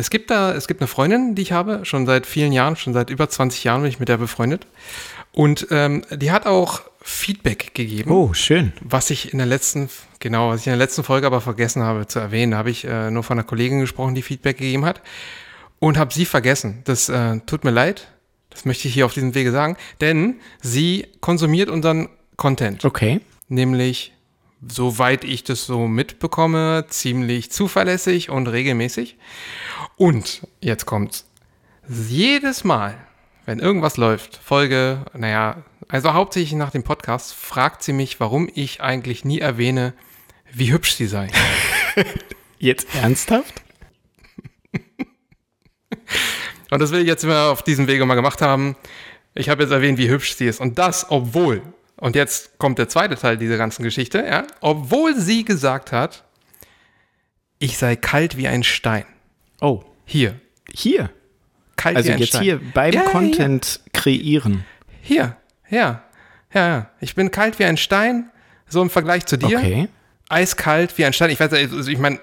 es gibt da, es gibt eine Freundin, die ich habe, schon seit vielen Jahren, schon seit über 20 Jahren bin ich mit der befreundet. Und ähm, die hat auch Feedback gegeben. Oh, schön. Was ich in der letzten, genau, was ich in der letzten Folge aber vergessen habe zu erwähnen. Da habe ich äh, nur von einer Kollegin gesprochen, die Feedback gegeben hat. Und habe sie vergessen. Das äh, tut mir leid. Das möchte ich hier auf diesem Wege sagen. Denn sie konsumiert unseren Content. Okay. Nämlich, soweit ich das so mitbekomme, ziemlich zuverlässig und regelmäßig. Und jetzt kommt's. Jedes Mal, wenn irgendwas läuft, Folge, naja, also hauptsächlich nach dem Podcast, fragt sie mich, warum ich eigentlich nie erwähne, wie hübsch sie sei. Jetzt ernsthaft? Und das will ich jetzt mal auf diesem Wege mal gemacht haben. Ich habe jetzt erwähnt, wie hübsch sie ist. Und das, obwohl, und jetzt kommt der zweite Teil dieser ganzen Geschichte, ja, obwohl sie gesagt hat, ich sei kalt wie ein Stein. Oh. Hier. Hier. Kalt Also wie ein jetzt Stein. hier beim Ja, ja, Content kreieren. Hier, ja, ja, ja. Ich bin kalt wie ein Stein, so im Vergleich zu dir. Okay. Eiskalt wie ein Stein. Ich weiß, also ich meine,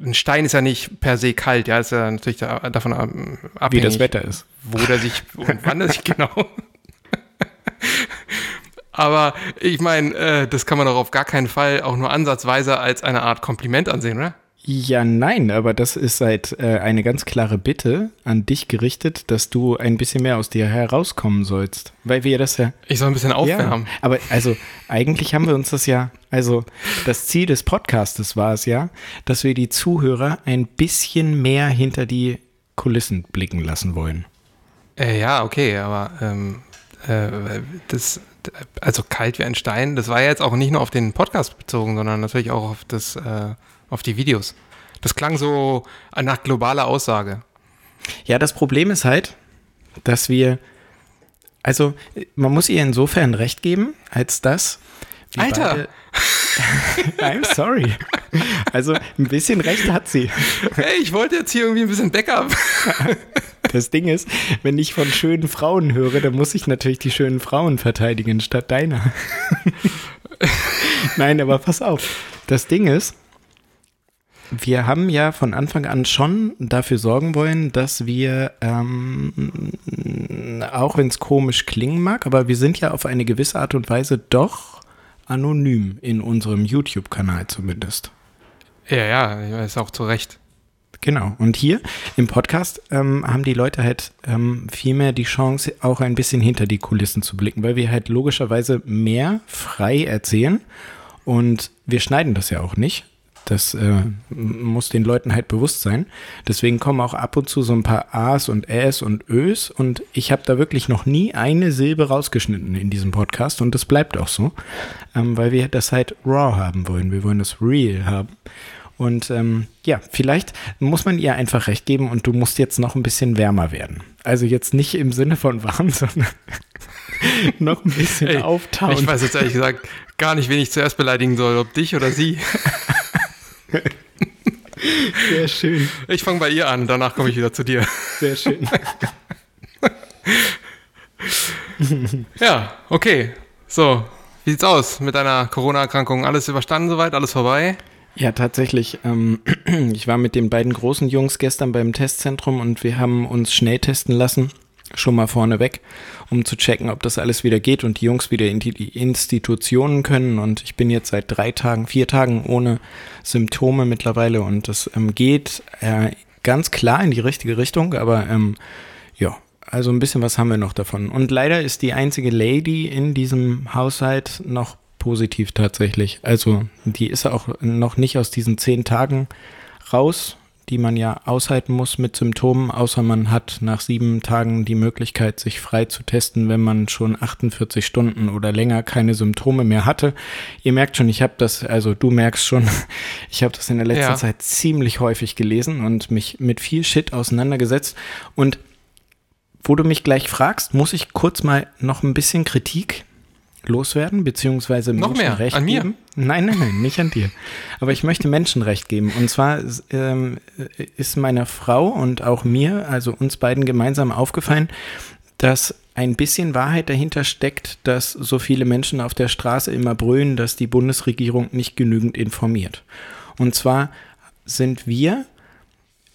ein Stein ist ja nicht per se kalt, ja, ist ja natürlich da, davon ähm, Wie abhängig, das Wetter ist. wo der sich und wann er sich genau. Aber ich meine, äh, das kann man doch auf gar keinen Fall auch nur ansatzweise als eine Art Kompliment ansehen, oder? Ja, nein, aber das ist seit äh, eine ganz klare Bitte an dich gerichtet, dass du ein bisschen mehr aus dir herauskommen sollst. Weil wir das ja. Ich soll ein bisschen aufwärmen. Ja, aber also eigentlich haben wir uns das ja, also das Ziel des Podcastes war es ja, dass wir die Zuhörer ein bisschen mehr hinter die Kulissen blicken lassen wollen. Äh, ja, okay, aber ähm, äh, das, also kalt wie ein Stein, das war ja jetzt auch nicht nur auf den Podcast bezogen, sondern natürlich auch auf das, äh, auf die Videos. Das klang so nach globaler Aussage. Ja, das Problem ist halt, dass wir, also man muss ihr insofern recht geben, als dass Alter! I'm sorry. Also ein bisschen recht hat sie. Hey, ich wollte jetzt hier irgendwie ein bisschen Backup. Das Ding ist, wenn ich von schönen Frauen höre, dann muss ich natürlich die schönen Frauen verteidigen statt deiner. Nein, aber pass auf. Das Ding ist, wir haben ja von Anfang an schon dafür sorgen wollen, dass wir, ähm, auch wenn es komisch klingen mag, aber wir sind ja auf eine gewisse Art und Weise doch anonym in unserem YouTube-Kanal zumindest. Ja, ja, ist auch zu Recht. Genau. Und hier im Podcast ähm, haben die Leute halt ähm, viel mehr die Chance, auch ein bisschen hinter die Kulissen zu blicken, weil wir halt logischerweise mehr frei erzählen und wir schneiden das ja auch nicht. Das äh, muss den Leuten halt bewusst sein. Deswegen kommen auch ab und zu so ein paar A's und Ä's und Ö's und ich habe da wirklich noch nie eine Silbe rausgeschnitten in diesem Podcast und das bleibt auch so, ähm, weil wir das halt raw haben wollen. Wir wollen das real haben. Und ähm, ja, vielleicht muss man ihr einfach recht geben und du musst jetzt noch ein bisschen wärmer werden. Also jetzt nicht im Sinne von warm, sondern noch ein bisschen Ey, auftauen. Ich weiß jetzt ehrlich gesagt gar nicht, wen ich zuerst beleidigen soll, ob dich oder sie. Sehr schön, Ich fange bei ihr an, danach komme ich wieder zu dir. sehr schön. Ja, okay. So, wie sieht's aus mit deiner Corona-Erkrankung? Alles überstanden soweit? Alles vorbei? Ja, tatsächlich. Ähm, ich war mit den beiden großen Jungs gestern beim Testzentrum und wir haben uns schnell testen lassen, schon mal vorneweg, um zu checken, ob das alles wieder geht und die Jungs wieder in die Institutionen können. Und ich bin jetzt seit drei Tagen, vier Tagen ohne Symptome mittlerweile und das ähm, geht äh, ganz klar in die richtige Richtung, aber ähm, ja. Also ein bisschen was haben wir noch davon. Und leider ist die einzige Lady in diesem Haushalt noch positiv tatsächlich. Also die ist auch noch nicht aus diesen zehn Tagen raus, die man ja aushalten muss mit Symptomen, außer man hat nach sieben Tagen die Möglichkeit, sich frei zu testen, wenn man schon 48 Stunden oder länger keine Symptome mehr hatte. Ihr merkt schon, ich habe das, also du merkst schon, ich habe das in der letzten Ja. Zeit ziemlich häufig gelesen und mich mit viel Shit auseinandergesetzt. Und wo du mich gleich fragst, muss ich kurz mal noch ein bisschen Kritik loswerden, beziehungsweise Noch Menschen mehr? Recht An mir? geben. Nein, nein, nein, nicht an dir. Aber ich möchte Menschen Recht geben. Und zwar ähm, ist meiner Frau und auch mir, also uns beiden gemeinsam aufgefallen, dass ein bisschen Wahrheit dahinter steckt, dass so viele Menschen auf der Straße immer brüllen, dass die Bundesregierung nicht genügend informiert. Und zwar sind wir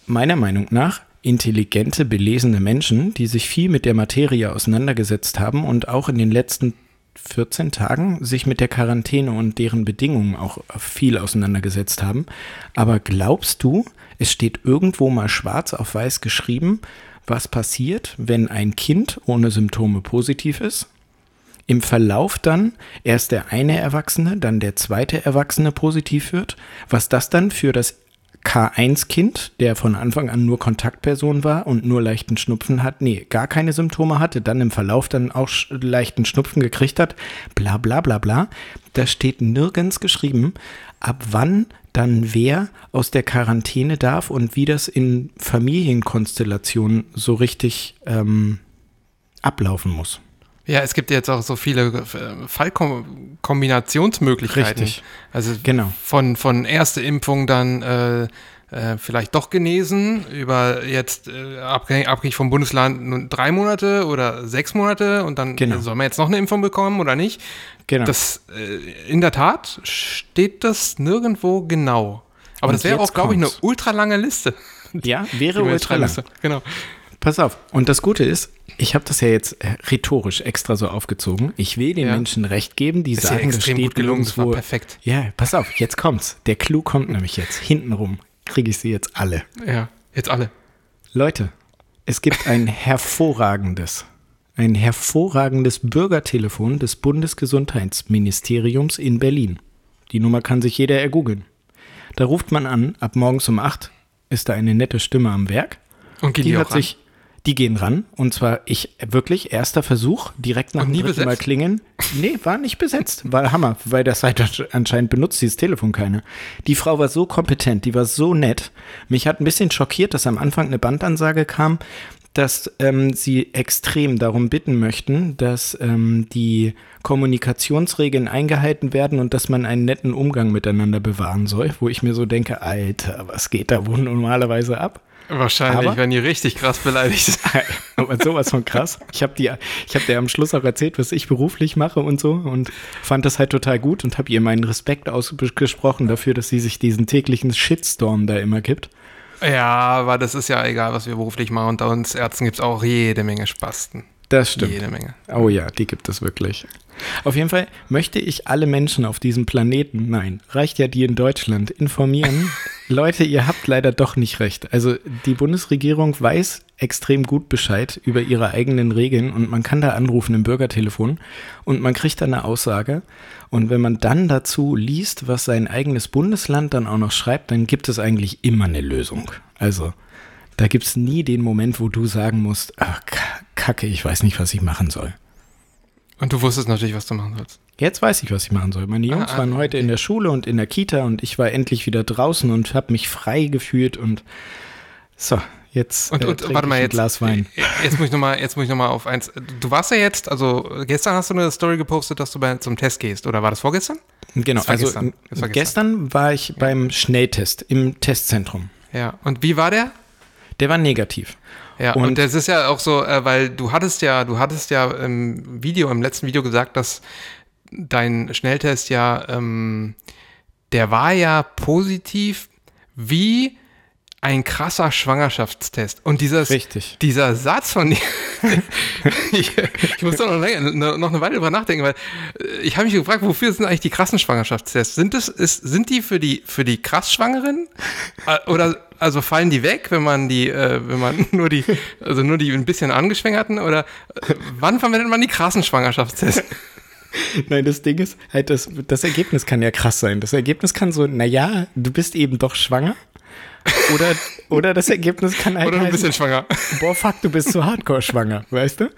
meiner Meinung nach intelligente, belesene Menschen, die sich viel mit der Materie auseinandergesetzt haben und auch in den letzten 14 Tagen sich mit der Quarantäne und deren Bedingungen auch viel auseinandergesetzt haben. Aber glaubst du, es steht irgendwo mal schwarz auf weiß geschrieben, was passiert, wenn ein Kind ohne Symptome positiv ist? Im Verlauf dann erst der eine Erwachsene, dann der zweite Erwachsene positiv wird, was das dann für das K1-Kind, der von Anfang an nur Kontaktperson war und nur leichten Schnupfen hat, nee, gar keine Symptome hatte, dann im Verlauf dann auch leichten Schnupfen gekriegt hat, bla bla bla bla. Da steht nirgends geschrieben, ab wann dann wer aus der Quarantäne darf und wie das in Familienkonstellationen so richtig ähm, ablaufen muss. Ja, es gibt jetzt auch so viele äh, Fallkombinationsmöglichkeiten. Richtig. Also Genau. von, von erste Impfung dann äh, äh, vielleicht doch genesen, über jetzt äh, abhängig, abhängig vom Bundesland nun drei Monate oder sechs Monate und dann Genau. soll man jetzt noch eine Impfung bekommen oder nicht. Genau. Das äh, in der Tat steht das nirgendwo genau. Aber Und das wäre auch, glaube ich, eine kommt's. ultralange Liste. ja, wäre ultra lang. Genau. Pass auf. Und das Gute ist, ich habe das ja jetzt äh, rhetorisch extra so aufgezogen. Ich will den Ja. Menschen recht geben, die Ist ja sagen, das extrem steht gut gelungen, das war perfekt. Ja, pass auf, jetzt kommt's. Der Clou kommt nämlich jetzt. Hintenrum kriege ich sie jetzt alle. Ja, jetzt alle. Leute, es gibt ein hervorragendes, ein hervorragendes Bürgertelefon des Bundesgesundheitsministeriums in Berlin. Die Nummer kann sich jeder ergoogeln. Da ruft man an, ab morgens um 8 ist da eine nette Stimme am Werk. Und Die die, hat sich, die gehen ran und zwar ich wirklich erster Versuch direkt nach Und dem dritten Mal klingeln. Nee, war nicht besetzt, war Hammer, weil das halt anscheinend benutzt dieses Telefon keine. Die Frau war so kompetent, die war so nett. Mich hat ein bisschen schockiert, dass am Anfang eine Bandansage kam, dass ähm, sie extrem darum bitten möchten, dass ähm, die Kommunikationsregeln eingehalten werden und dass man einen netten Umgang miteinander bewahren soll, wo ich mir so denke, Alter, was geht da wohl normalerweise ab? Wahrscheinlich, Aber- wenn die richtig krass beleidigt. Aber sowas von krass. Ich habe habe dir am Schluss auch erzählt, was ich beruflich mache und so und fand das halt total gut und habe ihr meinen Respekt ausgesprochen dafür, dass sie sich diesen täglichen Shitstorm da immer gibt. ja, aber das ist ja egal, was wir beruflich machen. Unter uns Ärzten gibt es auch jede Menge Spasten. Das stimmt. Jede Menge. Oh ja, die gibt es wirklich. Auf jeden Fall möchte ich alle Menschen auf diesem Planeten, nein, reicht ja die in Deutschland, informieren. Leute, ihr habt leider doch nicht recht. Also die Bundesregierung weiß extrem gut Bescheid über ihre eigenen Regeln und man kann da anrufen im Bürgertelefon und man kriegt dann eine Aussage. Und wenn man dann dazu liest, was sein eigenes Bundesland dann auch noch schreibt, dann gibt es eigentlich immer eine Lösung. Also da gibt es nie den Moment, wo du sagen musst, ach, Kacke, ich weiß nicht, was ich machen soll. Und du wusstest natürlich, was du machen sollst. Jetzt weiß ich, was ich machen soll. Meine Jungs Ah, ah, waren heute in der Schule und in der Kita und ich war endlich wieder draußen und habe mich frei gefühlt und so, jetzt Und, äh, und warte mal jetzt. Glas Wein. Jetzt muss ich nochmal, jetzt muss ich noch mal auf eins. Du warst ja jetzt, also gestern hast du eine Story gepostet, dass du bei, zum Test gehst, oder war das vorgestern? Genau, Das also gestern. War gestern. war ich beim Schnelltest im Testzentrum. Ja. Und wie war der? Der war negativ. Ja, und, Und- das ist ja auch so, äh, weil du hattest ja, du hattest ja im Video, im letzten Video gesagt, dass dein Schnelltest ja, ähm, der war ja positiv wie ein krasser Schwangerschaftstest. Und dieses, Richtig. dieser Satz von dir, ich, ich muss da noch, länger, noch eine Weile drüber nachdenken, weil äh, ich habe mich gefragt, wofür sind eigentlich die krassen Schwangerschaftstests? Sind das, ist, sind die für die, für die krass Schwangeren? Äh, Oder, also fallen die weg, wenn man die, äh, wenn man nur die, also nur die ein bisschen angeschwängerten? Oder äh, wann verwendet man die krassen Schwangerschaftstests? Nein, das Ding ist halt, das, das Ergebnis kann ja krass sein. Das Ergebnis kann so, naja, du bist eben doch schwanger. Oder, oder das Ergebnis kann halt Oder ein heißen, bisschen schwanger? boah, fuck, du bist so hardcore schwanger, weißt du?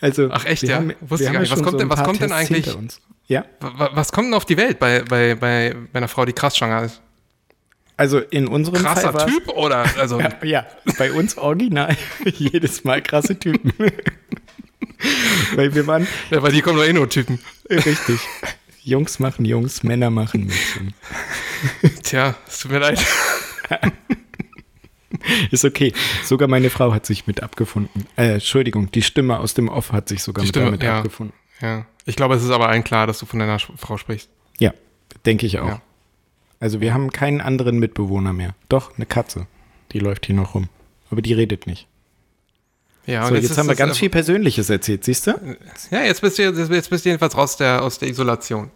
Also, Ach, echt, ja? Haben, Wusste ich gar nicht. Was kommt so denn- was kommt denn eigentlich-. Ja, Wa- Was kommt denn auf die Welt bei, bei, bei, bei einer Frau, die krass schwanger ist? also in unserem Krasser Fall Typ oder, also, Ja, ja, bei uns original jedes Mal krasse Typen. Weil wir waren ja, bei dir kommen nur eh nur Typen. richtig. Jungs machen Jungs, Männer machen Mädchen. Tja, es tut mir leid. Ist okay. Sogar meine Frau hat sich mit abgefunden. Äh, Entschuldigung, die Stimme aus dem Off hat sich sogar Die mit Stimme, damit ja. abgefunden. Ja. Ich glaube, es ist aber allen klar, dass du von deiner Frau sprichst. Ja, denke ich auch. Ja. Also wir haben keinen anderen Mitbewohner mehr. Doch, eine Katze. Die läuft hier noch rum. Aber die redet nicht. Ja, so, und jetzt ist haben wir ganz viel Persönliches erzählt, siehst du? Ja, jetzt bist du jetzt bist du jedenfalls raus der, aus der Isolation.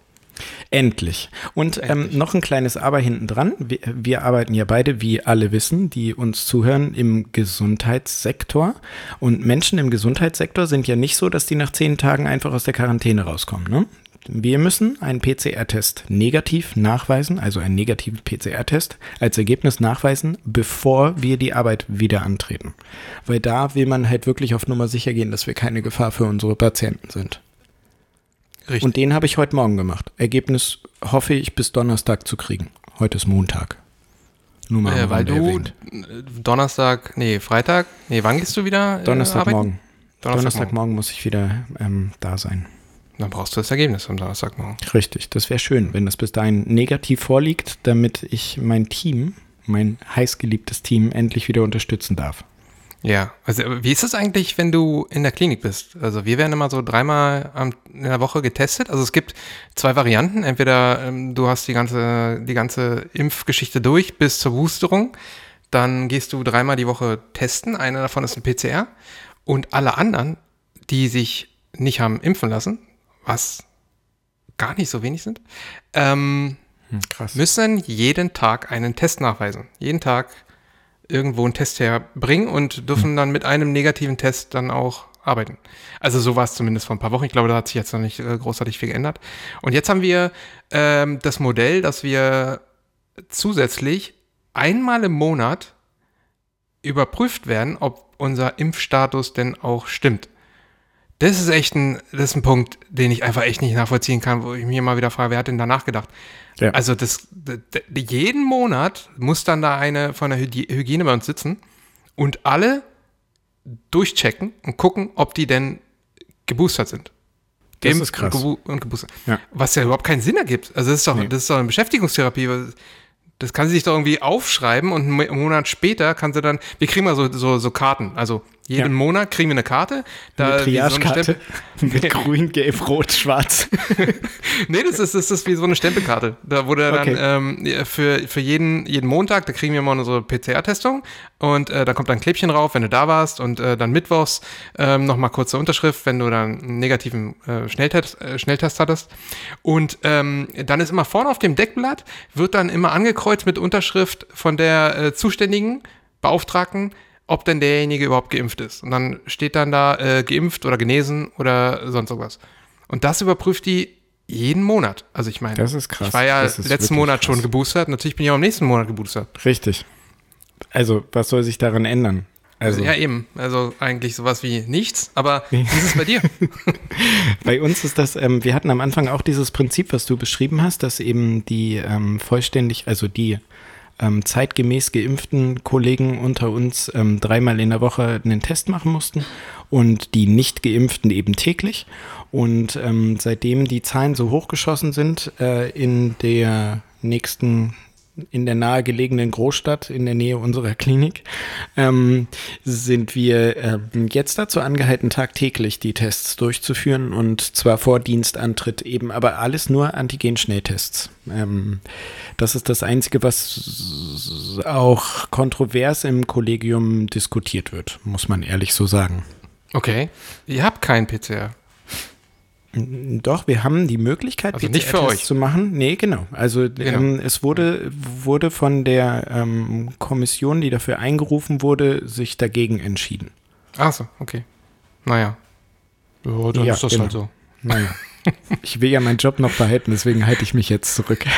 Endlich. Und Ähm, noch ein kleines Aber hinten dran. Wir, wir arbeiten ja beide, wie alle wissen, die uns zuhören, im Gesundheitssektor. Und Menschen im Gesundheitssektor sind ja nicht so, dass die nach zehn Tagen einfach aus der Quarantäne rauskommen. Ne? Wir müssen einen PCR-Test negativ nachweisen, also einen negativen PCR-Test als Ergebnis nachweisen, bevor wir die Arbeit wieder antreten. Weil da will man halt wirklich auf Nummer sicher gehen, dass wir keine Gefahr für unsere Patienten sind. Richtig. Und den habe ich heute Morgen gemacht. Ergebnis hoffe ich bis Donnerstag zu kriegen. Heute ist Montag. Nur mal äh, weil du erwähnt. äh, Donnerstag, nee, Freitag, nee, wann gehst du wieder? äh, Donnerstagmorgen. arbeiten? Donnerstagmorgen muss ich wieder ähm, da sein. Dann brauchst du das Ergebnis am Donnerstagmorgen. Richtig, das wäre schön, wenn das bis dahin negativ vorliegt, damit ich mein Team, mein heißgeliebtes Team, endlich wieder unterstützen darf. Ja, also äh, wie ist es eigentlich, wenn du in der Klinik bist? Also wir werden immer so dreimal am, in der Woche getestet. Also es gibt zwei Varianten. Entweder ähm, du hast die ganze, die ganze Impfgeschichte durch bis zur Boosterung. Dann gehst du dreimal die Woche testen. Einer davon ist ein PCR. Und alle anderen, die sich nicht haben impfen lassen, was gar nicht so wenig sind, ähm, krass. müssen jeden Tag einen Test nachweisen. Jeden Tag irgendwo einen Test herbringen und dürfen dann mit einem negativen Test dann auch arbeiten. Also so war es zumindest vor ein paar Wochen. Ich glaube, da hat sich jetzt noch nicht äh, großartig viel geändert. Und jetzt haben wir ähm, das Modell, dass wir zusätzlich einmal im Monat überprüft werden, ob unser Impfstatus denn auch stimmt. Das ist echt ein, das ist ein Punkt, den ich einfach echt nicht nachvollziehen kann, wo ich mir immer wieder frage, wer hat denn da nachgedacht? Ja. Also das, jeden Monat muss dann da eine von der Hygi- Hygiene bei uns sitzen und alle durchchecken und gucken, ob die denn geboostert sind. Das Geimpft ist krass. Und, gebu und geboostert. Ja. Was ja überhaupt keinen Sinn ergibt. Also das ist doch, Nee. das ist doch eine Beschäftigungstherapie. Das kann sie sich doch irgendwie aufschreiben und einen Mo- Monat später kann sie dann, wir kriegen mal so, so, so Karten. Also jeden Ja. Monat kriegen wir eine Karte. Da Eine so Triagekarte Stempel- mit grün, gelb, rot, schwarz. Nee, das ist, das ist wie so eine Stempelkarte. Da wurde Okay. dann ähm, für, für jeden, jeden Montag, da kriegen wir mal unsere PCR-Testung und äh, da kommt dann ein Klebchen drauf, wenn du da warst und äh, dann mittwochs ähm, nochmal kurze Unterschrift, wenn du dann einen negativen äh, Schnelltest, äh, Schnelltest hattest. Und ähm, dann ist immer vorne auf dem Deckblatt, wird dann immer angekreuzt mit Unterschrift von der äh, zuständigen Beauftragten, ob denn derjenige überhaupt geimpft ist. Und dann steht dann da äh, geimpft oder genesen oder sonst irgendwas. Und das überprüft die jeden Monat. Also ich meine, Das ist krass. ich war ja letzten Monat krass. schon geboostert. Natürlich bin ich auch im nächsten Monat geboostert. Richtig. Also, was soll sich daran ändern? Also, ja, eben. Also eigentlich sowas wie nichts. Aber wie ist es bei dir? Bei uns ist das, ähm, wir hatten am Anfang auch dieses Prinzip, was du beschrieben hast, dass eben die ähm, vollständig, also die ähm, zeitgemäß geimpften Kollegen unter uns ähm, dreimal in der Woche einen Test machen mussten und die nicht geimpften eben täglich. Und ähm, seitdem die Zahlen so hochgeschossen sind äh, in der nächsten in der nahegelegenen Großstadt in der Nähe unserer Klinik, ähm, sind wir ähm, jetzt dazu angehalten, tagtäglich die Tests durchzuführen und zwar vor Dienstantritt eben, aber alles nur Antigen-Schnelltests. Ähm, das ist das Einzige, was auch kontrovers im Kollegium diskutiert wird, muss man ehrlich so sagen. Okay. Ihr habt keinen PCR. Doch, wir haben die Möglichkeit, Also PCR-Tests zu machen. Nee, genau. Also Ähm, es wurde, wurde von der ähm, Kommission, die dafür eingerufen wurde, sich dagegen entschieden. Ach so, okay. Naja. Ja, dann Ja, ist das genau. halt so. Naja. ich will ja meinen Job noch behalten, deswegen halte ich mich jetzt zurück.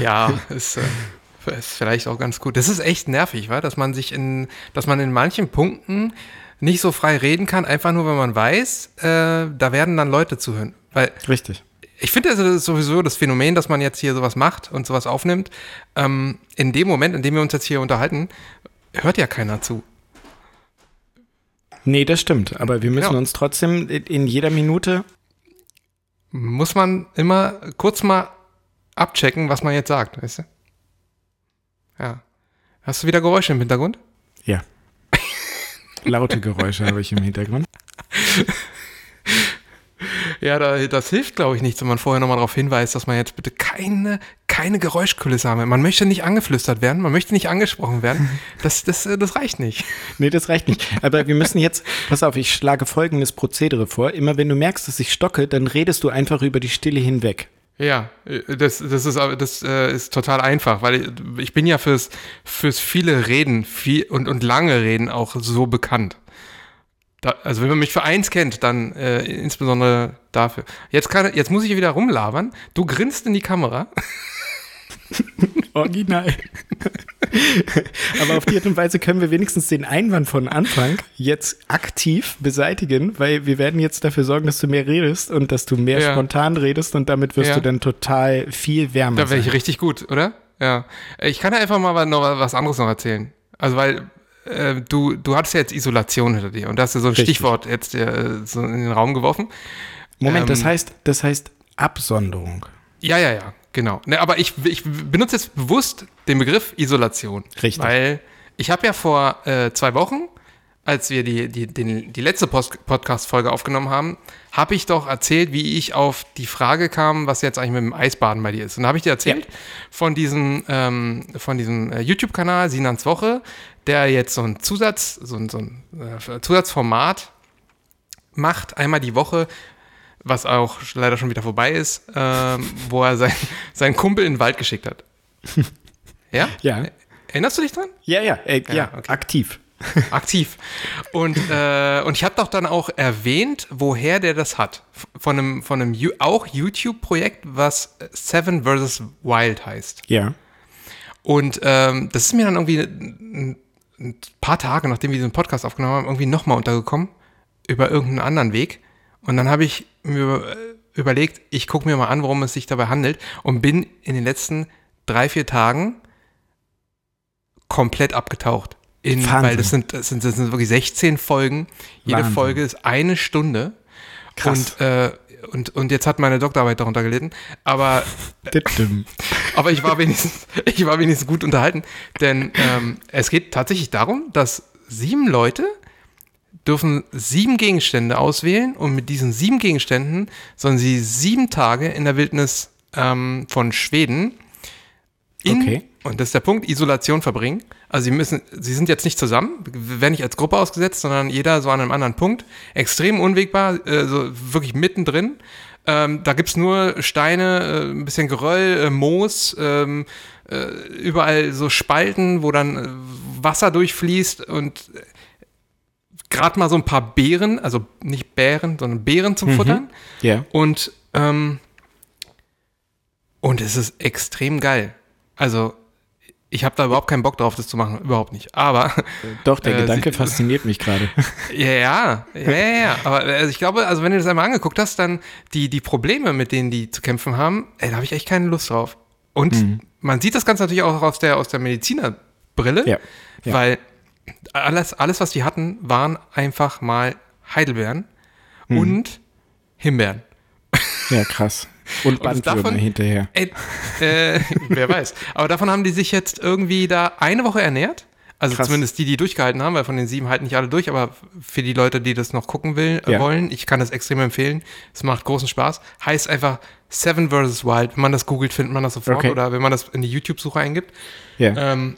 Ja, ist, äh, ist vielleicht auch ganz gut. Das ist echt nervig, wa? dass man sich in, dass man in manchen Punkten nicht so frei reden kann, einfach nur, wenn man weiß, äh, da werden dann Leute zuhören. Weil Richtig. ich finde also das ist sowieso das Phänomen, dass man jetzt hier sowas macht und sowas aufnimmt. Ähm, in dem Moment, in dem wir uns jetzt hier unterhalten, hört ja keiner zu. Nee, das stimmt. Aber wir müssen Ja. uns trotzdem in- in jeder Minute Muss man immer kurz mal abchecken, was man jetzt sagt, weißt du? Ja. Hast du wieder Geräusche im Hintergrund? Ja. Laute Geräusche habe ich im Hintergrund. Ja, da, das hilft, glaube ich, nicht, wenn man vorher nochmal darauf hinweist, dass man jetzt bitte keine, keine Geräuschkulisse haben. Man möchte nicht angeflüstert werden, man möchte nicht angesprochen werden. Das, das, äh, das reicht nicht. Nee, das reicht nicht. Aber wir müssen jetzt, pass auf, ich schlage folgendes Prozedere vor. Immer wenn du merkst, dass ich stocke, dann redest du einfach über die Stille hinweg. Ja, äh, das, das, ist, das äh, ist total einfach, weil ich bin ja fürs, fürs viele Reden viel, und, und lange Reden auch so bekannt. Da, also wenn man mich für eins kennt, dann äh, insbesondere dafür. Jetzt, kann, jetzt muss ich wieder rumlabern. Du grinst in die Kamera. Original. Aber auf die Art und Weise können wir wenigstens den Einwand von Anfang jetzt aktiv beseitigen, weil wir werden jetzt dafür sorgen, dass du mehr redest und dass du mehr Ja. spontan redest und damit wirst Ja. du dann total viel wärmer Da wäre ich richtig gut, oder? Ja. Ich kann ja einfach mal noch was anderes noch erzählen. Also weil äh, du, du hattest ja jetzt Isolation hinter dir und da hast du so ein Richtig. Stichwort jetzt äh, so in den Raum geworfen. Moment, das Ähm, heißt, das heißt Absonderung. Ja, ja, ja, genau. Ne, aber ich, ich benutze jetzt bewusst den Begriff Isolation. Richtig. Weil ich habe ja vor äh, zwei Wochen, als wir die, die, den, die letzte Podcast-Folge aufgenommen haben, habe ich doch erzählt, wie ich auf die Frage kam, was jetzt eigentlich mit dem Eisbaden bei dir ist. Und da habe ich dir erzählt von diesem, ähm, von diesem äh, YouTube-Kanal Sinans Woche, der jetzt so ein Zusatz, so ein, so ein äh, Zusatzformat macht, einmal die Woche, was auch leider schon wieder vorbei ist, ähm, wo er sein, seinen Kumpel in den Wald geschickt hat. Ja? Ja. Erinnerst du dich dran? Ja, ja, äh, ja, Ja, okay. aktiv. Aktiv. Und, äh, und ich habe doch dann auch erwähnt, woher der das hat. Von einem, von einem auch YouTube-Projekt, was Seven vs. Wild heißt. Ja. Und ähm, das ist mir dann irgendwie ein, ein paar Tage, nachdem wir diesen Podcast aufgenommen haben, irgendwie nochmal untergekommen, über irgendeinen anderen Weg. Und dann habe ich mir überlegt, ich gucke mir mal an, worum es sich dabei handelt und bin in den letzten drei, vier Tagen komplett abgetaucht. In, weil das sind, das, sind, das sind wirklich 16 Folgen. Jede Wahnsinn. Folge ist eine Stunde. Krass. Und, äh, und, und jetzt hat meine Doktorarbeit darunter gelitten. Aber aber ich war wenigstens, ich war wenigstens gut unterhalten, denn ähm, es geht tatsächlich darum, dass sieben Leute dürfen sieben Gegenstände auswählen und mit diesen sieben Gegenständen sollen sie sieben Tage in der Wildnis ähm, von Schweden in, Okay. und das ist der Punkt, Isolation verbringen. Also sie müssen, sie sind jetzt nicht zusammen, werden nicht als Gruppe ausgesetzt, sondern jeder so an einem anderen Punkt. Extrem unwegbar, äh, so wirklich mittendrin. Ähm, da gibt's nur Steine, äh, ein bisschen Geröll, äh, Moos, ähm, äh, überall so Spalten, wo dann Wasser durchfließt und gerade mal so ein paar Beeren, also nicht Bären, sondern Beeren zum Futtern. Ja. Und, ähm, und es ist extrem geil. Also, ich habe da überhaupt keinen Bock drauf, das zu machen. Überhaupt nicht. Aber, Doch, der Äh, Gedanke sie- fasziniert mich gerade. ja, ja, ja, ja, ja. Aber also ich glaube, also wenn du das einmal angeguckt hast, dann die, die Probleme, mit denen die zu kämpfen haben, ey, da habe ich echt keine Lust drauf. Und Mhm. man sieht das Ganze natürlich auch aus der, aus der Medizinerbrille, Ja, ja. weil alles, alles, was die hatten, waren einfach mal Heidelbeeren Mhm. und Himbeeren. Ja, krass. Und Und Bandwürmer davon- hinterher. Ey, äh, wer weiß. Aber davon haben die sich jetzt irgendwie da eine Woche ernährt. Also Krass. zumindest die, die durchgehalten haben, weil von den sieben halten nicht alle durch, aber für die Leute, die das noch gucken will, äh, Ja. wollen, ich kann das extrem empfehlen. Es macht großen Spaß. Heißt einfach Seven vs. Wild. Wenn man das googelt, findet man das sofort. Okay. Oder wenn man das in die YouTube-Suche eingibt. Ja. Ähm,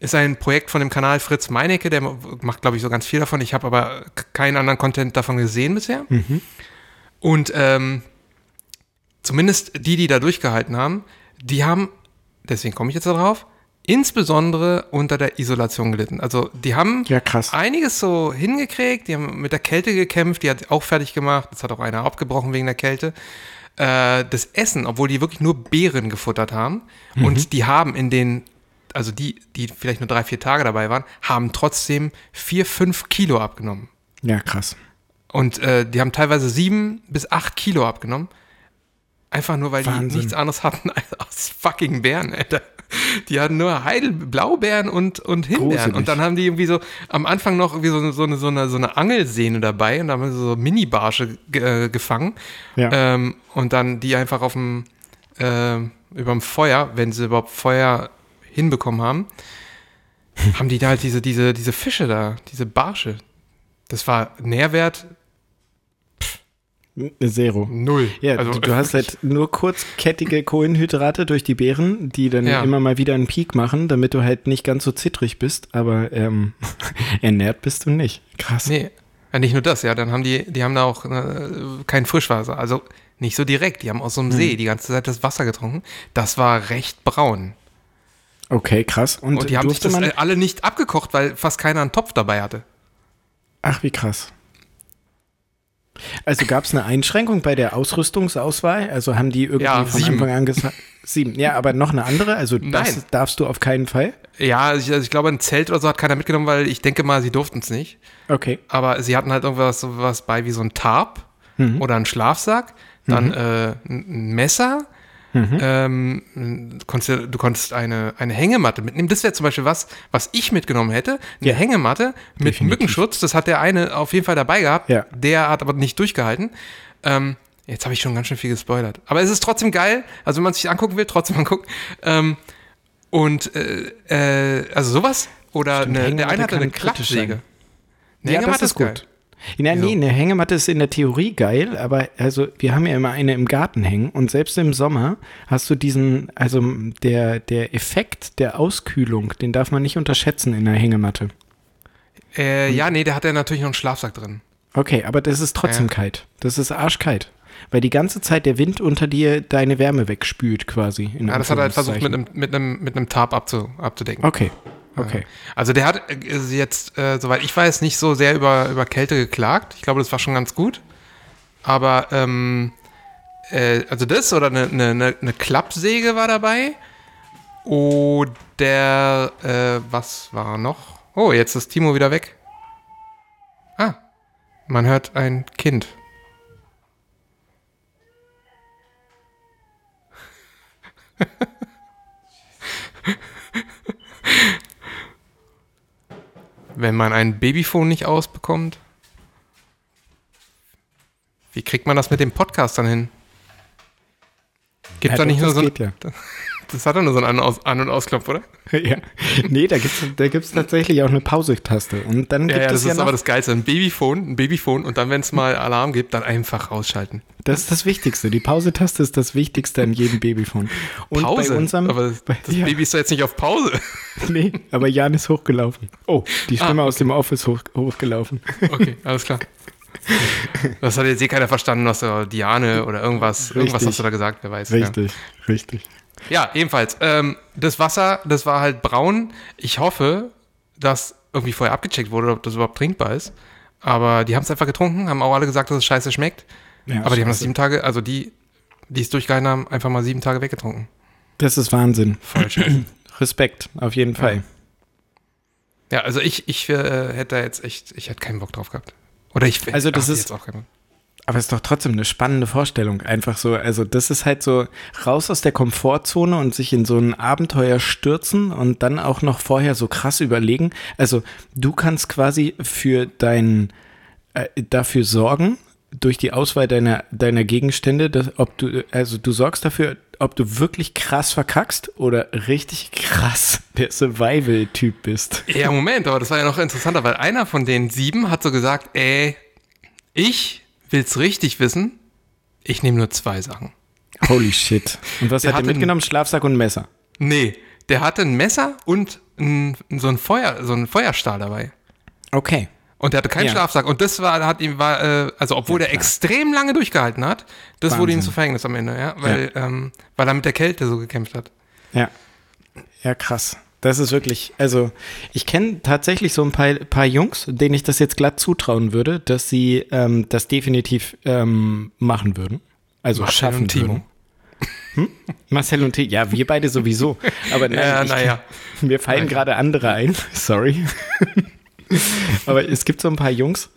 ist ein Projekt von dem Kanal Fritz Meinecke, der macht, glaube ich, so ganz viel davon. Ich habe aber keinen anderen Content davon gesehen bisher. Und ähm, zumindest die, die da durchgehalten haben, die haben, deswegen komme ich jetzt darauf, insbesondere unter der Isolation gelitten. Also die haben Ja, einiges so hingekriegt, die haben mit der Kälte gekämpft, die hat auch fertig gemacht, das hat auch einer abgebrochen wegen der Kälte. Äh, das Essen, obwohl die wirklich nur Beeren gefuttert haben und die haben in den, also die, die vielleicht nur drei, vier Tage dabei waren, haben trotzdem vier, fünf Kilo abgenommen. Ja, krass. Und äh, die haben teilweise sieben bis acht Kilo abgenommen. Einfach nur, weil die Wahnsinn. nichts anderes hatten als fucking Beeren, Alter. Die hatten nur Heidel, Blaubeeren und, und Himbeeren. Gruselig. Und dann haben die irgendwie so am Anfang noch irgendwie so, so, eine, so, eine, so eine Angelsehne dabei und da haben sie so Mini-Barsche äh, gefangen. Ja. Ähm, und dann die einfach auf dem, äh, überm Feuer, wenn sie überhaupt Feuer hinbekommen haben, haben die da halt diese, diese, diese Fische da, diese Barsche. Das war Nährwert Zero. null. Ja, also, du, du hast halt nur kurzkettige Kohlenhydrate durch die Beeren, die dann Ja. immer mal wieder einen Peak machen, damit du halt nicht ganz so zittrig bist, aber ähm, ernährt bist du nicht. Krass. Nee, ja, nicht nur das, ja, dann haben die, die haben da auch äh, kein Frischwasser. Also nicht so direkt, die haben aus so einem See die ganze Zeit das Wasser getrunken. Das war recht braun. Okay, krass. Und, Und die haben sich das man. äh, alle nicht abgekocht, weil fast keiner einen Topf dabei hatte. Ach, wie krass. Also gab es eine Einschränkung bei der Ausrüstungsauswahl? Also haben die irgendwie Ja, von sieben. Anfang an gesagt. Sieben. Ja, aber noch eine andere? Also Nein. das darfst du auf keinen Fall? Ja, also ich, also ich glaube, ein Zelt oder so hat keiner mitgenommen, weil ich denke mal, sie durften es nicht. Okay. Aber sie hatten halt irgendwas sowas bei wie so ein Tarp Mhm. oder ein Schlafsack, dann äh, ein ein Messer. Mhm. Ähm, du, konntest, du konntest eine, eine Hängematte mitnehmen. Das wäre zum Beispiel was, was ich mitgenommen hätte. Eine Ja. Hängematte mit Definitiv. Mückenschutz. Das hat der eine auf jeden Fall dabei gehabt. Ja. Der hat aber nicht durchgehalten. Ähm, jetzt habe ich schon ganz schön viel gespoilert. Aber es ist trotzdem geil. Also wenn man sich angucken will, trotzdem angucken. Ähm, und äh, äh, also sowas. Oder Stimmt, eine, der eine hatte eine Klappsäge. Eine ja, das ist gut. geil. Ja, nee, eine Hängematte ist in der Theorie geil, aber also wir haben ja immer eine im Garten hängen und selbst im Sommer hast du diesen, also der, der Effekt der Auskühlung, den darf man nicht unterschätzen in der Hängematte. Äh, ja, nee, der hat ja natürlich noch einen Schlafsack drin. Okay, aber das ist trotzdem Ja. kalt. Das ist arschkalt. Weil die ganze Zeit der Wind unter dir deine Wärme wegspült quasi. in Ja, das hat er halt versucht mit einem, mit einem, mit einem Tarp abzu, abzudecken. Okay, okay. Also der hat äh, jetzt, äh, soweit ich weiß, nicht so sehr über, über Kälte geklagt. Ich glaube, das war schon ganz gut. Aber, ähm, äh, also das oder eine, eine, eine Klappsäge war dabei. Oder, äh, was war noch? Oh, jetzt ist Timo wieder weg. Ah, man hört ein Kind. Wenn man ein Babyphone nicht ausbekommt, wie kriegt man das mit dem Podcast dann hin? Gibt Ja, da nicht nur so geht ja. Das hat doch nur so einen An- und Ausknopf, oder? ja. Nee, da gibt's da gibt's tatsächlich auch eine Pause-Taste. Und dann Ja, gibt ja, das es ja ist noch, aber das Geilste. Ein Babyphone, ein Babyphone und dann, wenn es mal Alarm gibt, dann einfach rausschalten. das ist das Wichtigste. Die Pause-Taste ist das Wichtigste an jedem Babyphone. Und Pause. bei unserem, aber das das ja, Baby ist doch jetzt nicht auf Pause. nee, aber Jan ist hochgelaufen. Oh, die Stimme Ah, aus dem Office hoch, hochgelaufen. Okay, alles klar. Das hat jetzt eh keiner verstanden, was du, Diane oder irgendwas, irgendwas Richtig. hast du da gesagt, wer weiß. Richtig, richtig. Ja, ja ebenfalls. Ähm, das Wasser, das war halt braun. Ich hoffe, dass irgendwie vorher abgecheckt wurde, ob das überhaupt trinkbar ist. Aber die haben es einfach getrunken, haben auch alle gesagt, dass es scheiße schmeckt. Ja, Aber die haben das sieben Tage, also die, die es durchgehalten haben, einfach mal sieben Tage weggetrunken. Das ist Wahnsinn. Voll scheiße. Respekt, auf jeden Fall. ja, also ich, ich äh, hätte da jetzt echt, ich hätte keinen Bock drauf gehabt. Oder ich Also das ach, ist- jetzt auch keinen Bock. Aber es ist doch trotzdem eine spannende Vorstellung. Einfach so, also das ist halt so raus aus der Komfortzone und sich in so ein Abenteuer stürzen und dann auch noch vorher so krass überlegen. Also du kannst quasi für dein, äh, dafür sorgen, durch die Auswahl deiner, deiner Gegenstände, dass, ob du, also du sorgst dafür, ob du wirklich krass verkackst oder richtig krass der Survival-Typ bist. Ja, Moment, aber das war ja noch interessanter, weil einer von den sieben hat so gesagt, ey, ich will's richtig wissen, ich nehme nur zwei Sachen. Holy shit. Und was Der hat er mitgenommen? Schlafsack und Messer. Nee, der hatte ein Messer und ein, so, ein Feuer, so ein Feuerstahl dabei. Okay. Und der hatte keinen Ja. Schlafsack. Und das war, hat ihm, war, äh, also obwohl der extrem lange durchgehalten hat, das wurde ihm Wahnsinn. zu Verhängnis am Ende, ja. Weil, Ähm, weil er mit der Kälte so gekämpft hat. Ja. Ja, krass. Das ist wirklich, also ich kenne tatsächlich so ein paar, paar Jungs, denen ich das jetzt glatt zutrauen würde, dass sie ähm, das definitiv ähm, machen würden. Also Marcel schaffen und Timo. würden. Hm? Marcel und T, ja, wir beide sowieso. Aber nein, Ja, naja. mir fallen gerade andere ein. Sorry. Aber es gibt so ein paar Jungs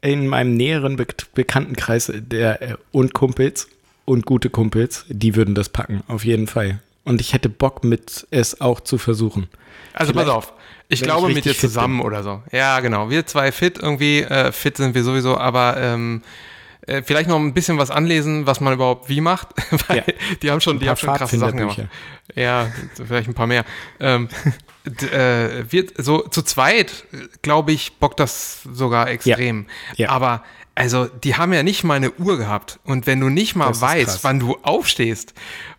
in meinem näheren Be Bekanntenkreis der, äh, und Kumpels und gute Kumpels, die würden das packen, auf jeden Fall. Und ich hätte Bock mit es auch zu versuchen. Also Vielleicht, pass auf. Ich glaube ich mit dir zusammen oder so. Ja, genau. Wir zwei fit irgendwie, äh, fit sind wir sowieso, aber ähm, Äh, vielleicht noch ein bisschen was anlesen, was man überhaupt wie macht, weil Ja. die haben schon, die haben schon krasse Sachen gemacht. Ja, vielleicht ein paar mehr. Ähm, äh, wird so zu zweit, glaube ich, bockt das sogar extrem. Ja. Aber also, die haben ja nicht mal eine Uhr gehabt. Und wenn du nicht mal Das weißt, wann du aufstehst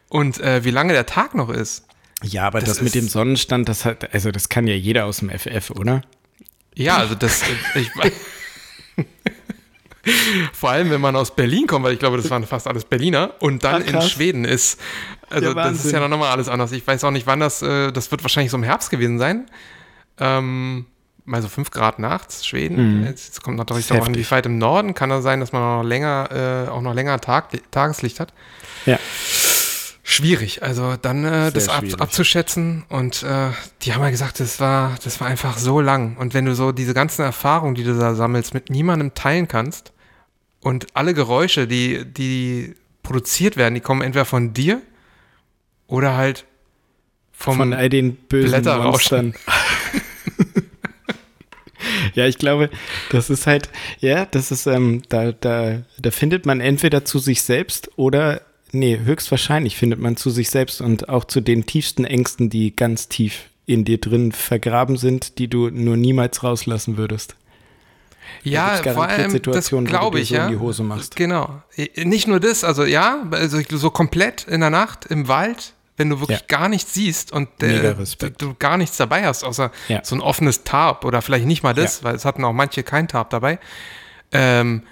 und äh, wie lange der Tag noch ist, Ja, aber das, Das mit dem Sonnenstand, das hat, also das kann ja jeder aus dem FF, oder? Ja, also das, äh, ich, vor allem wenn man aus Berlin kommt, weil ich glaube, das waren fast alles Berliner und dann Ach, in. Schweden ist, also Ja, das ist ja nochmal alles anders. Ich weiß auch nicht, wann das, äh, das wird wahrscheinlich so im Herbst gewesen sein. Ähm, mal so 5 Grad nachts, Schweden. Jetzt, jetzt kommt natürlich Mhm. Noch an, wie weit im Norden kann das sein, dass man noch länger, äh, auch noch länger Tag, Tageslicht hat. Ja. Schwierig, also dann äh, das ab, abzuschätzen und äh, die haben ja gesagt, das war, das war einfach so lang. Und wenn du so diese ganzen Erfahrungen, die du da sammelst, mit niemandem teilen kannst und alle Geräusche, die, die produziert werden, die kommen entweder von dir oder halt vom, Von all den bösen Blätterrauschen. Ja, ich glaube, das ist halt, ja, das ist, ähm, da, da, da findet man entweder zu sich selbst oder, nee, höchstwahrscheinlich findet man zu sich selbst und auch zu den tiefsten Ängsten, die ganz tief in dir drin vergraben sind, die du nur niemals rauslassen würdest. ja, vor allem, das Situationen, wo du glaube ich, so in ja. die Hose machst. Genau. Nicht nur das, also ja, also so komplett in der Nacht im Wald, wenn du wirklich Ja. gar nichts siehst und äh, du gar nichts dabei hast, außer Ja. so ein offenes Tarp oder vielleicht nicht mal das, weil es hatten auch manche kein Tarp dabei. Ähm,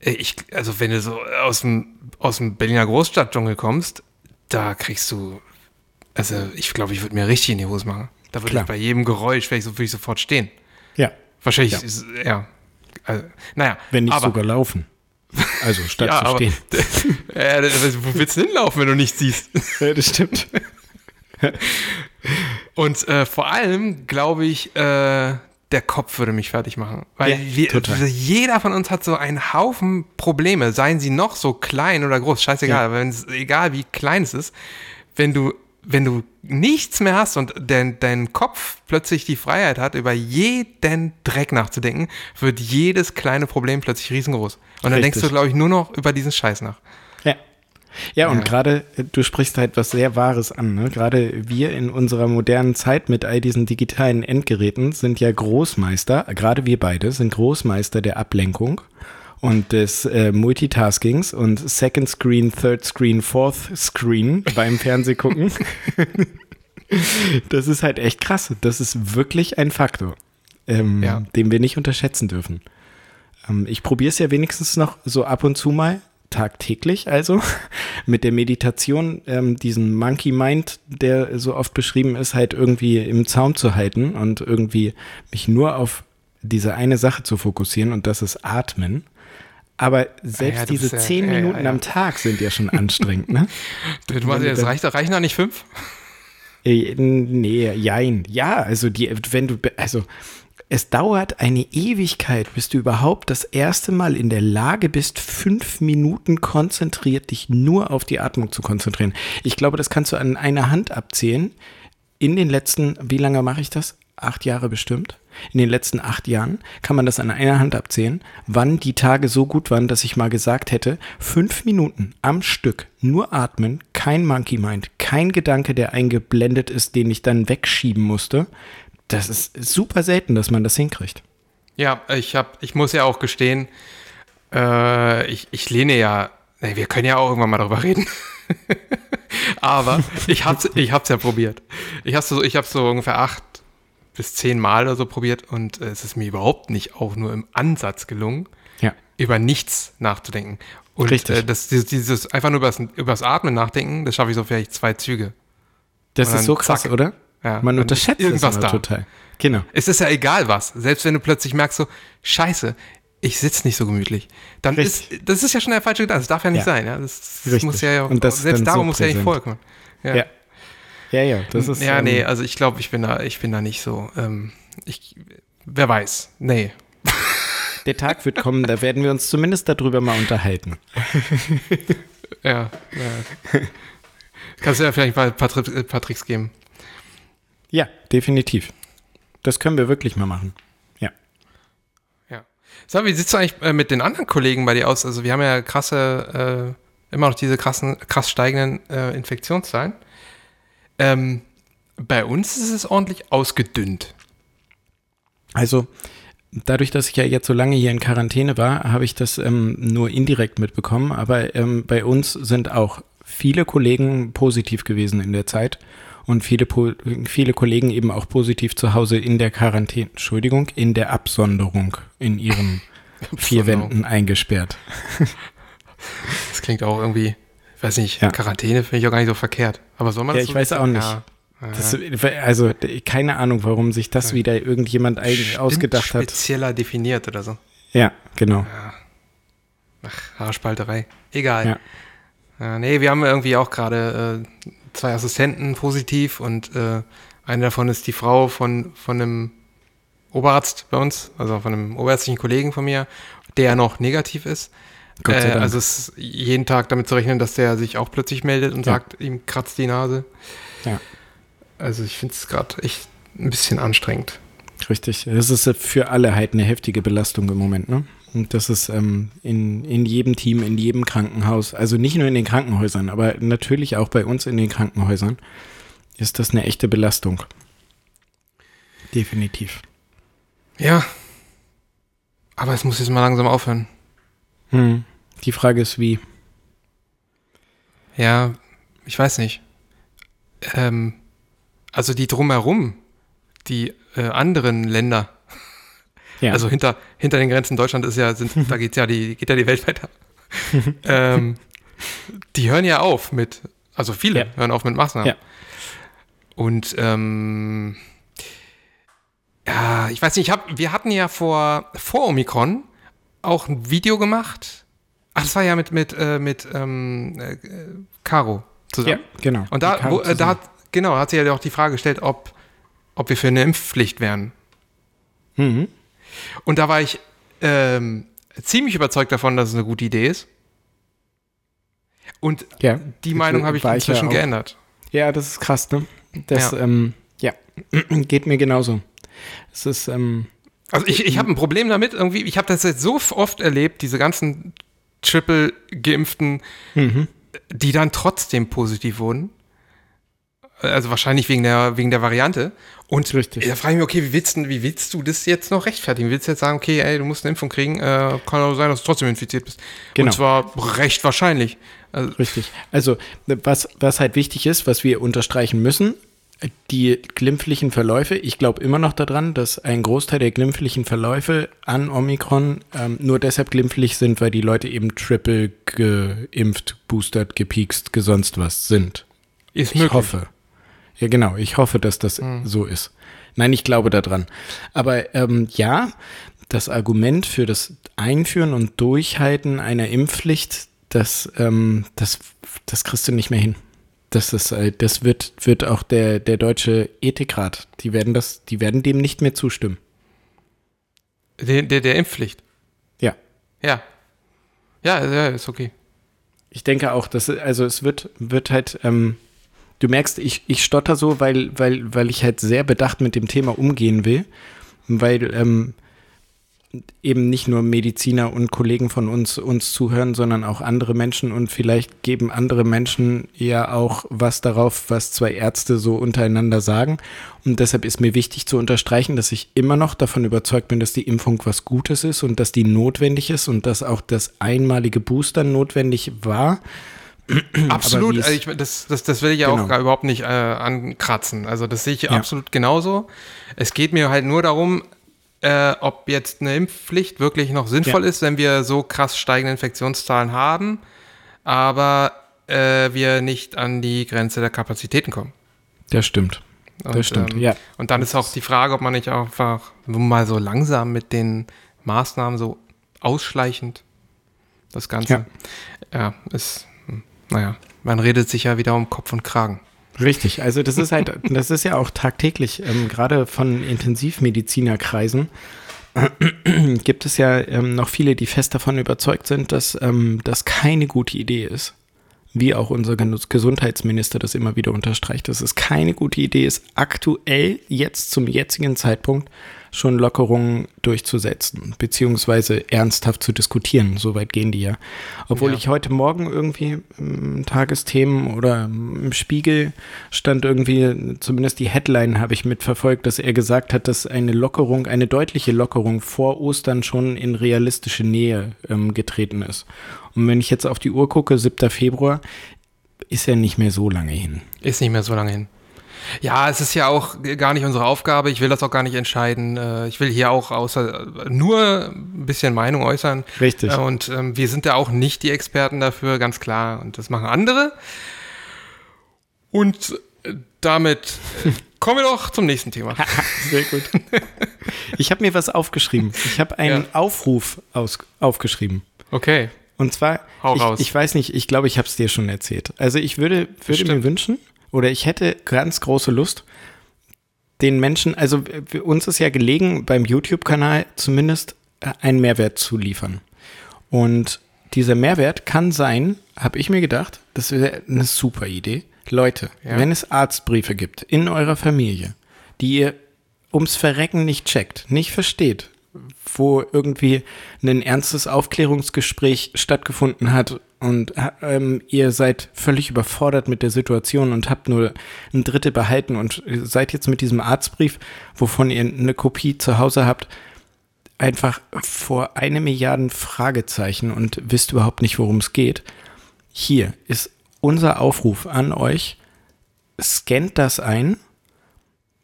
ich, also wenn du so aus dem, aus dem Berliner Großstadtdschungel kommst, da kriegst du, also ich glaube, ich würde mir richtig in die Hose machen. Da würde Klar. ich bei jedem Geräusch, wäre ich, so, würde ich sofort stehen. Ja, Wahrscheinlich, Ja. ist, ja. Also, naja, wenn nicht aber, sogar laufen. Also statt ja, zu aber, stehen. ja, das- wo willst du hinlaufen, wenn du nichts siehst? Ja, das stimmt. Und äh, vor allem glaube ich, äh, der Kopf würde mich fertig machen. Weil Ja, wir, total. jeder von uns hat so einen Haufen Probleme, seien sie noch so klein oder groß, scheißegal, Ja. egal wie klein es ist, wenn du, wenn du nichts mehr hast und dein, dein Kopf plötzlich die Freiheit hat, über jeden Dreck nachzudenken, wird jedes kleine Problem plötzlich riesengroß. Und dann denkst Richtig. du, glaube ich, nur noch über diesen Scheiß nach. Ja. Ja, und Ja. gerade, äh, du sprichst halt was sehr Wahres an. Ne? Gerade wir in unserer modernen Zeit mit all diesen digitalen Endgeräten sind ja Großmeister, gerade wir beide sind Großmeister der Ablenkung und des äh, Multitaskings und Second Screen, Third Screen, Fourth Screen beim Fernsehgucken. das ist halt echt krass. Das ist wirklich ein Faktor, ähm, Ja. den wir nicht unterschätzen dürfen. Ähm, ich probiere es ja wenigstens noch so ab und zu mal, tagtäglich also, mit der Meditation, ähm, diesen Monkey Mind, der so oft beschrieben ist, halt irgendwie im Zaum zu halten und irgendwie mich nur auf diese eine Sache zu fokussieren und das ist Atmen. Aber selbst ja, du diese ja- zehn ja, ja, Minuten ja. am Tag sind ja schon anstrengend, ne? Jetzt dann- reicht, reichen da nicht fünf? Äh, Nee, jein. Ja, also die, wenn du, also es dauert eine Ewigkeit, bis du überhaupt das erste Mal in der Lage bist, fünf Minuten konzentriert dich nur auf die Atmung zu konzentrieren. Ich glaube, das kannst du an einer Hand abzählen. In den letzten, wie lange mache ich das? Acht Jahre bestimmt. In den letzten acht Jahren kann man das an einer Hand abzählen, wann die Tage so gut waren, dass ich mal gesagt hätte, fünf Minuten am Stück nur atmen, kein Monkey Mind, kein Gedanke, der eingeblendet ist, den ich dann wegschieben musste. Das ist super selten, dass man das hinkriegt. Ja, ich hab, ich muss ja auch gestehen, äh, ich, ich lehne ja, nee, wir können ja auch irgendwann mal darüber reden. Aber ich hab's, ich hab's ja probiert. Ich hab's so, ich hab's so ungefähr acht bis zehn Mal oder so probiert und es ist mir überhaupt nicht auch nur im Ansatz gelungen, Ja. über nichts nachzudenken. Und Richtig. Äh, das, dieses, dieses einfach nur übers, übers Atmen nachdenken, das schaffe ich so vielleicht zwei Züge. Das ist so krass, zack. oder? Ja, Man unterschätzt irgendwas da. total. Genau. Es ist ja egal was. Selbst wenn du plötzlich merkst so, scheiße, ich sitze nicht so gemütlich. Dann Richtig. ist, das ist ja schon der falsche Gedanke. Das darf ja nicht Ja. sein. Ja? Das, das muss ja, Und das selbst darum so muss ja nicht vorkommen. Ja, Ja. Ja, ja, das ist. ja ähm, nee, also ich glaube, ich bin da, ich bin da nicht so. Ähm, ich, wer weiß. Nee. Der Tag wird kommen, da werden wir uns zumindest darüber mal unterhalten. Ja, ja. Kannst du ja vielleicht mal ein paar, Tricks geben. Ja, definitiv. Das können wir wirklich mal machen. Ja. Ja. Sag, wie sieht es eigentlich äh, mit den anderen Kollegen bei dir aus? Also wir haben ja krasse, äh, immer noch diese krassen, krass steigenden äh, Infektionszahlen. Ähm, bei uns ist es ordentlich ausgedünnt. Also dadurch, dass ich ja jetzt so lange hier in Quarantäne war, habe ich das ähm, nur indirekt mitbekommen. Aber ähm, bei uns sind auch viele Kollegen positiv gewesen in der Zeit und viele, viele Kollegen eben auch positiv zu Hause in der Quarantäne, Entschuldigung, in der Absonderung in ihren vier Wänden eingesperrt. Das klingt auch irgendwie, weiß nicht, ja. Quarantäne finde ich auch gar nicht so verkehrt. Aber soll man das Ja, ich so weiß auch nicht. Ja. Das, also keine Ahnung, warum sich das wieder irgendjemand eigentlich ausgedacht spezieller hat. Spezieller definiert oder so. Ja, genau. Ja. Ach, Haarspalterei. Egal. Ja. Ja, nee, wir haben irgendwie auch gerade äh, zwei Assistenten positiv und äh, eine davon ist die Frau von, von einem Oberarzt bei uns, also von einem oberärztlichen Kollegen von mir, der noch negativ ist. Äh, also es ist jeden Tag damit zu rechnen, dass der sich auch plötzlich meldet und ja. sagt, ihm kratzt die Nase. Ja. Also ich finde es gerade echt ein bisschen anstrengend. Richtig. Das ist für alle halt eine heftige Belastung im Moment, ne? Und das ist ähm, in, in jedem Team, in jedem Krankenhaus, also nicht nur in den Krankenhäusern, aber natürlich auch bei uns in den Krankenhäusern, ist das eine echte Belastung. Definitiv. Ja. Aber es muss jetzt mal langsam aufhören. Hm. Die Frage ist wie. Ja, ich weiß nicht. Ähm, also die drumherum, die äh, anderen Länder, ja. also hinter, hinter den Grenzen Deutschland ist ja, sind, da geht's ja die, geht ja die Welt weiter. ähm, die hören ja auf mit, also viele ja. hören auf mit Maßnahmen. Ja. Und ähm, ja, ich weiß nicht, ich hab, wir hatten ja vor, vor Omikron auch ein Video gemacht. Ach, das war ja mit, mit, äh, mit ähm, äh, Caro zusammen. Ja, genau. Und da, wo, äh, da hat, genau, hat sie ja auch die Frage gestellt, ob, ob wir für eine Impfpflicht wären. Mhm. Und da war ich ähm, ziemlich überzeugt davon, dass es eine gute Idee ist. Und ja, die Meinung habe ich inzwischen ja geändert. Ja, das ist krass, ne? Das, ja, ähm, ja. geht mir genauso. Es ist, ähm, also ich, ich habe ein Problem damit, irgendwie, ich habe das jetzt so oft erlebt, diese ganzen triple geimpften, mhm. die dann trotzdem positiv wurden. Also wahrscheinlich wegen der, wegen der Variante. Und Richtig. da frage ich mich, okay, wie willst, du, wie willst du das jetzt noch rechtfertigen? Willst du jetzt sagen, okay, ey, du musst eine Impfung kriegen, äh, kann auch sein, dass du trotzdem infiziert bist. Genau. Und zwar recht wahrscheinlich. Also, Richtig. Also was, was halt wichtig ist, was wir unterstreichen müssen, die glimpflichen Verläufe, ich glaube immer noch daran, dass ein Großteil der glimpflichen Verläufe an Omikron ähm, nur deshalb glimpflich sind, weil die Leute eben triple geimpft, boostert, gepiekst, gesonst was sind. Ist möglich. Ich hoffe. Ja, genau. Ich hoffe, dass das hm. so ist. Nein, ich glaube daran. Aber ähm, ja, das Argument für das Einführen und Durchhalten einer Impfpflicht, das, ähm, das, das kriegst du nicht mehr hin. Das ist, äh, das wird, wird auch der, der deutsche Ethikrat, die werden das, die werden dem nicht mehr zustimmen. Der, der, der Impfpflicht? Ja. Ja. Ja, ja, ist okay. Ich denke auch, dass, also es wird, wird halt, ähm, du merkst, ich, ich stotter so, weil, weil, weil ich halt sehr bedacht mit dem Thema umgehen will. Weil ähm, eben nicht nur Mediziner und Kollegen von uns uns zuhören, sondern auch andere Menschen und vielleicht geben andere Menschen ja auch was darauf, was zwei Ärzte so untereinander sagen. Und deshalb ist mir wichtig zu unterstreichen, dass ich immer noch davon überzeugt bin, dass die Impfung was Gutes ist und dass die notwendig ist und dass auch das einmalige Booster notwendig war. Absolut, also ich, das, das, das will ich ja genau. auch gar überhaupt nicht äh, ankratzen. Also das sehe ich ja. absolut genauso. Es geht mir halt nur darum, äh, ob jetzt eine Impfpflicht wirklich noch sinnvoll ja. ist, wenn wir so krass steigende Infektionszahlen haben, aber äh, wir nicht an die Grenze der Kapazitäten kommen. Das stimmt. Und, das stimmt, ähm, ja. Und dann ist auch die Frage, ob man nicht einfach mal so langsam mit den Maßnahmen so ausschleichend das Ganze. Ja, ja ist, naja, man redet sich ja wieder um Kopf und Kragen. Richtig, also das ist halt, das ist ja auch tagtäglich, ähm, gerade von Intensivmedizinerkreisen gibt es ja ähm, noch viele, die fest davon überzeugt sind, dass ähm, das keine gute Idee ist, wie auch unser Ges- Gesundheitsminister das immer wieder unterstreicht, dass es keine gute Idee ist, aktuell jetzt zum jetzigen Zeitpunkt schon Lockerungen durchzusetzen, beziehungsweise ernsthaft zu diskutieren. Soweit gehen die ja. Obwohl Ja. ich heute Morgen irgendwie im Tagesthemen oder im Spiegel stand irgendwie, zumindest die Headline habe ich mitverfolgt, dass er gesagt hat, dass eine Lockerung, eine deutliche Lockerung vor Ostern schon in realistische Nähe ähm, getreten ist. Und wenn ich jetzt auf die Uhr gucke, 7. Februar, ist ja nicht mehr so lange hin. Ist nicht mehr so lange hin. Ja, es ist ja auch gar nicht unsere Aufgabe. Ich will das auch gar nicht entscheiden. Äh, Ich will hier auch außer nur ein bisschen Meinung äußern. Richtig. Äh, Und ähm, wir sind ja auch nicht die Experten dafür, ganz klar. Und das machen andere. Und äh, damit äh, kommen wir doch zum nächsten Thema. Sehr gut. Ich habe mir was aufgeschrieben. Ich habe einen Ja. Aufruf aus, aufgeschrieben. Okay. Und zwar, ich, ich weiß nicht, ich glaube, ich habe es dir schon erzählt. Also ich würde, würde mir wünschen, oder ich hätte ganz große Lust, den Menschen, also uns ist ja gelegen, beim YouTube-Kanal zumindest äh, einen Mehrwert zu liefern. Und dieser Mehrwert kann sein, habe ich mir gedacht, das wäre eine super Idee. Leute, Ja. wenn es Arztbriefe gibt in eurer Familie, die ihr ums Verrecken nicht checkt, nicht versteht, wo irgendwie ein ernstes Aufklärungsgespräch stattgefunden hat und ähm, ihr seid völlig überfordert mit der Situation und habt nur ein Drittel behalten und seid jetzt mit diesem Arztbrief, wovon ihr eine Kopie zu Hause habt, einfach vor eine Milliarden Fragezeichen und wisst überhaupt nicht, worum es geht. Hier ist unser Aufruf an euch. Scannt das ein,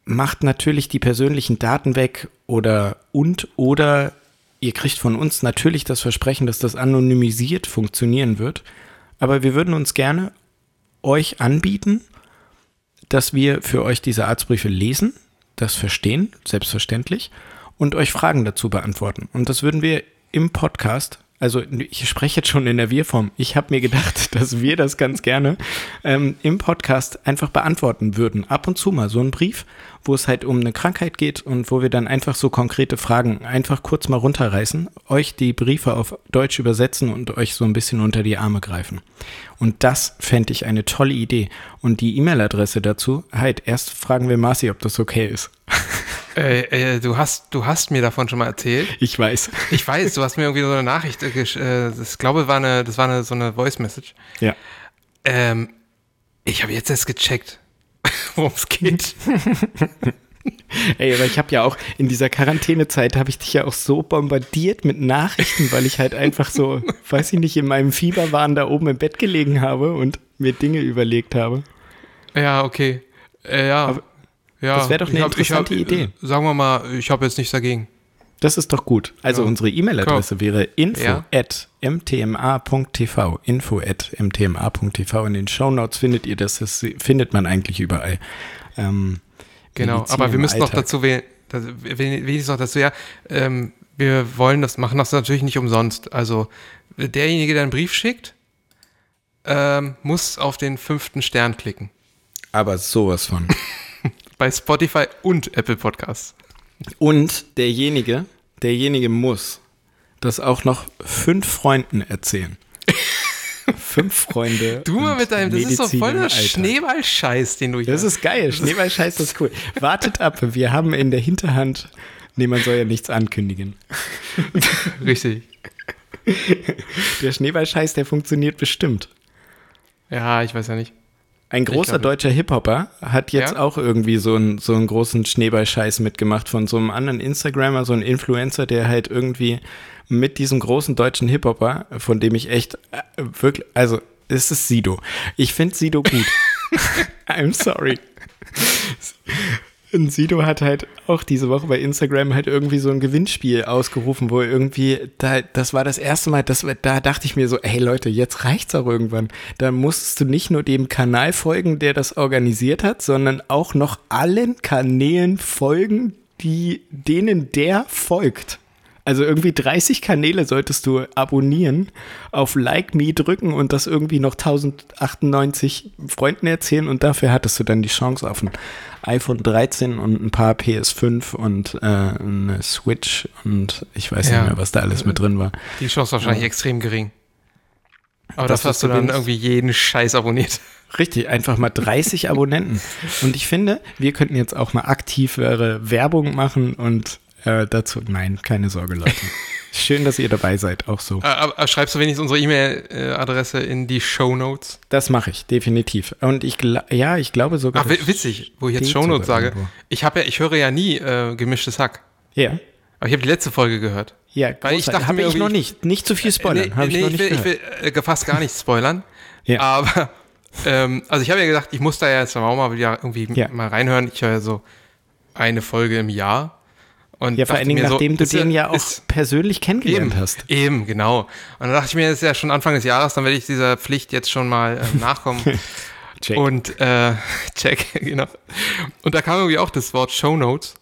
macht natürlich die persönlichen Daten weg oder und oder ihr kriegt von uns natürlich das Versprechen, dass das anonymisiert funktionieren wird. Aber wir würden uns gerne euch anbieten, dass wir für euch diese Arztbriefe lesen, das verstehen, selbstverständlich, und euch Fragen dazu beantworten. Und das würden wir im Podcast, also ich spreche jetzt schon in der Wir-Form, ich habe mir gedacht, dass wir das ganz gerne ähm, im Podcast einfach beantworten würden. Ab und zu mal so einen Brief, wo es halt um eine Krankheit geht und wo wir dann einfach so konkrete Fragen einfach kurz mal runterreißen, euch die Briefe auf Deutsch übersetzen und euch so ein bisschen unter die Arme greifen. Und das fände ich eine tolle Idee. Und die E-Mail-Adresse dazu, halt, erst fragen wir Marci, ob das okay ist. Äh, äh, du, hast, du hast mir davon schon mal erzählt. Ich weiß. Ich weiß, du hast mir irgendwie so eine Nachricht, äh, gesch- äh, das, ich glaube, war eine, das war eine, so eine Voice-Message. Ja. Ähm, ich habe jetzt erst gecheckt, worum es geht. Ey, aber ich habe ja auch in dieser Quarantänezeit habe ich dich ja auch so bombardiert mit Nachrichten, weil ich halt einfach so, weiß ich nicht, in meinem Fieberwahn da oben im Bett gelegen habe und mir Dinge überlegt habe. Ja, okay. Äh, ja. Ja. das wär doch eine hab- interessante hab, Idee. äh, Sagen wir mal, ich habe jetzt nichts dagegen. Das ist doch gut. Also Ja. unsere E-Mail-Adresse wäre info Ja. at mtma.tv. Info at mtma.tv. In den Shownotes findet ihr das. Das findet man eigentlich überall. Ähm, Genau, aber wir müssen noch Alltag. dazu wählen, wenigstens noch dazu, ja, ähm, wir wollen das, machen das natürlich nicht umsonst. Also derjenige, der einen Brief schickt, ähm, muss auf den fünften Stern klicken. Aber sowas von. Bei Spotify und Apple Podcasts. Und derjenige, derjenige muss das auch noch fünf Freunden erzählen. fünf Freunde. Du mal mit deinem, das ist doch Medizin voll im der Alltag. Schneeballscheiß, den du hier Das ist geil. Schneeballscheiß ist cool. Wartet ab. Wir haben in der Hinterhand. Nee, man soll ja nichts ankündigen. Richtig. Der Schneeballscheiß, der funktioniert bestimmt. Ja, ich weiß ja nicht. Ein großer deutscher Hip-Hopper hat jetzt Ja? auch irgendwie so einen, so einen großen Schneeballscheiß mitgemacht von so einem anderen Instagrammer, so ein Influencer, der halt irgendwie mit diesem großen deutschen Hip-Hopper, von dem ich echt äh, wirklich, also es ist Sido. Ich finde Sido gut. I'm sorry. Und Sido hat halt auch diese Woche bei Instagram halt irgendwie so ein Gewinnspiel ausgerufen, wo irgendwie, da, das war das erste Mal, das, da dachte ich mir so, hey Leute, jetzt reicht's auch irgendwann. Da musstest du nicht nur dem Kanal folgen, der das organisiert hat, sondern auch noch allen Kanälen folgen, die, denen der folgt. Also irgendwie 30 Kanäle solltest du abonnieren, auf Like Me drücken und das irgendwie noch 1098 Freunden erzählen und dafür hattest du dann die Chance auf ein iPhone 13 und ein paar PS5 und äh, eine Switch und ich weiß Ja. nicht mehr, was da alles mit drin war. Die Chance wahrscheinlich extrem gering. Aber Das, das, hast du dann- irgendwie jeden Scheiß abonniert. Richtig, einfach mal 30 Abonnenten. Und ich finde, wir könnten jetzt auch mal aktivere Werbung machen und äh, dazu, nein, keine Sorge, Leute. Schön, dass ihr dabei seid, auch so. Äh, aber schreibst du wenigstens unsere E-Mail-Adresse in die Show Notes? Das mache ich, definitiv. Und ich, ja, ich glaube sogar. Ach, witzig, wo ich jetzt Show Notes sage. irgendwo. Ich ja, ich höre ja nie äh, gemischtes Hack. Ja, Aber ich habe die letzte Folge gehört. ja, Weil ich großartig. dachte habe ich noch nicht. Nicht zu viel spoilern, nee, habe ich nee, noch ich nicht will, ich will äh, fast gar nicht spoilern. Ja. Aber, ähm, also ich habe ja gedacht, ich muss da ja jetzt auch mal wieder irgendwie Ja. mal reinhören. Ich höre ja so eine Folge im Jahr. Und Ja, vor allen Dingen, mir so, nachdem du den ja auch persönlich kennengelernt Eben, hast. eben, genau. Und dann dachte ich mir, das ist ja schon Anfang des Jahres, dann werde ich dieser Pflicht jetzt schon mal ähm, nachkommen. Check. Und äh, check, genau. Und da kam irgendwie auch das Wort Show Notes.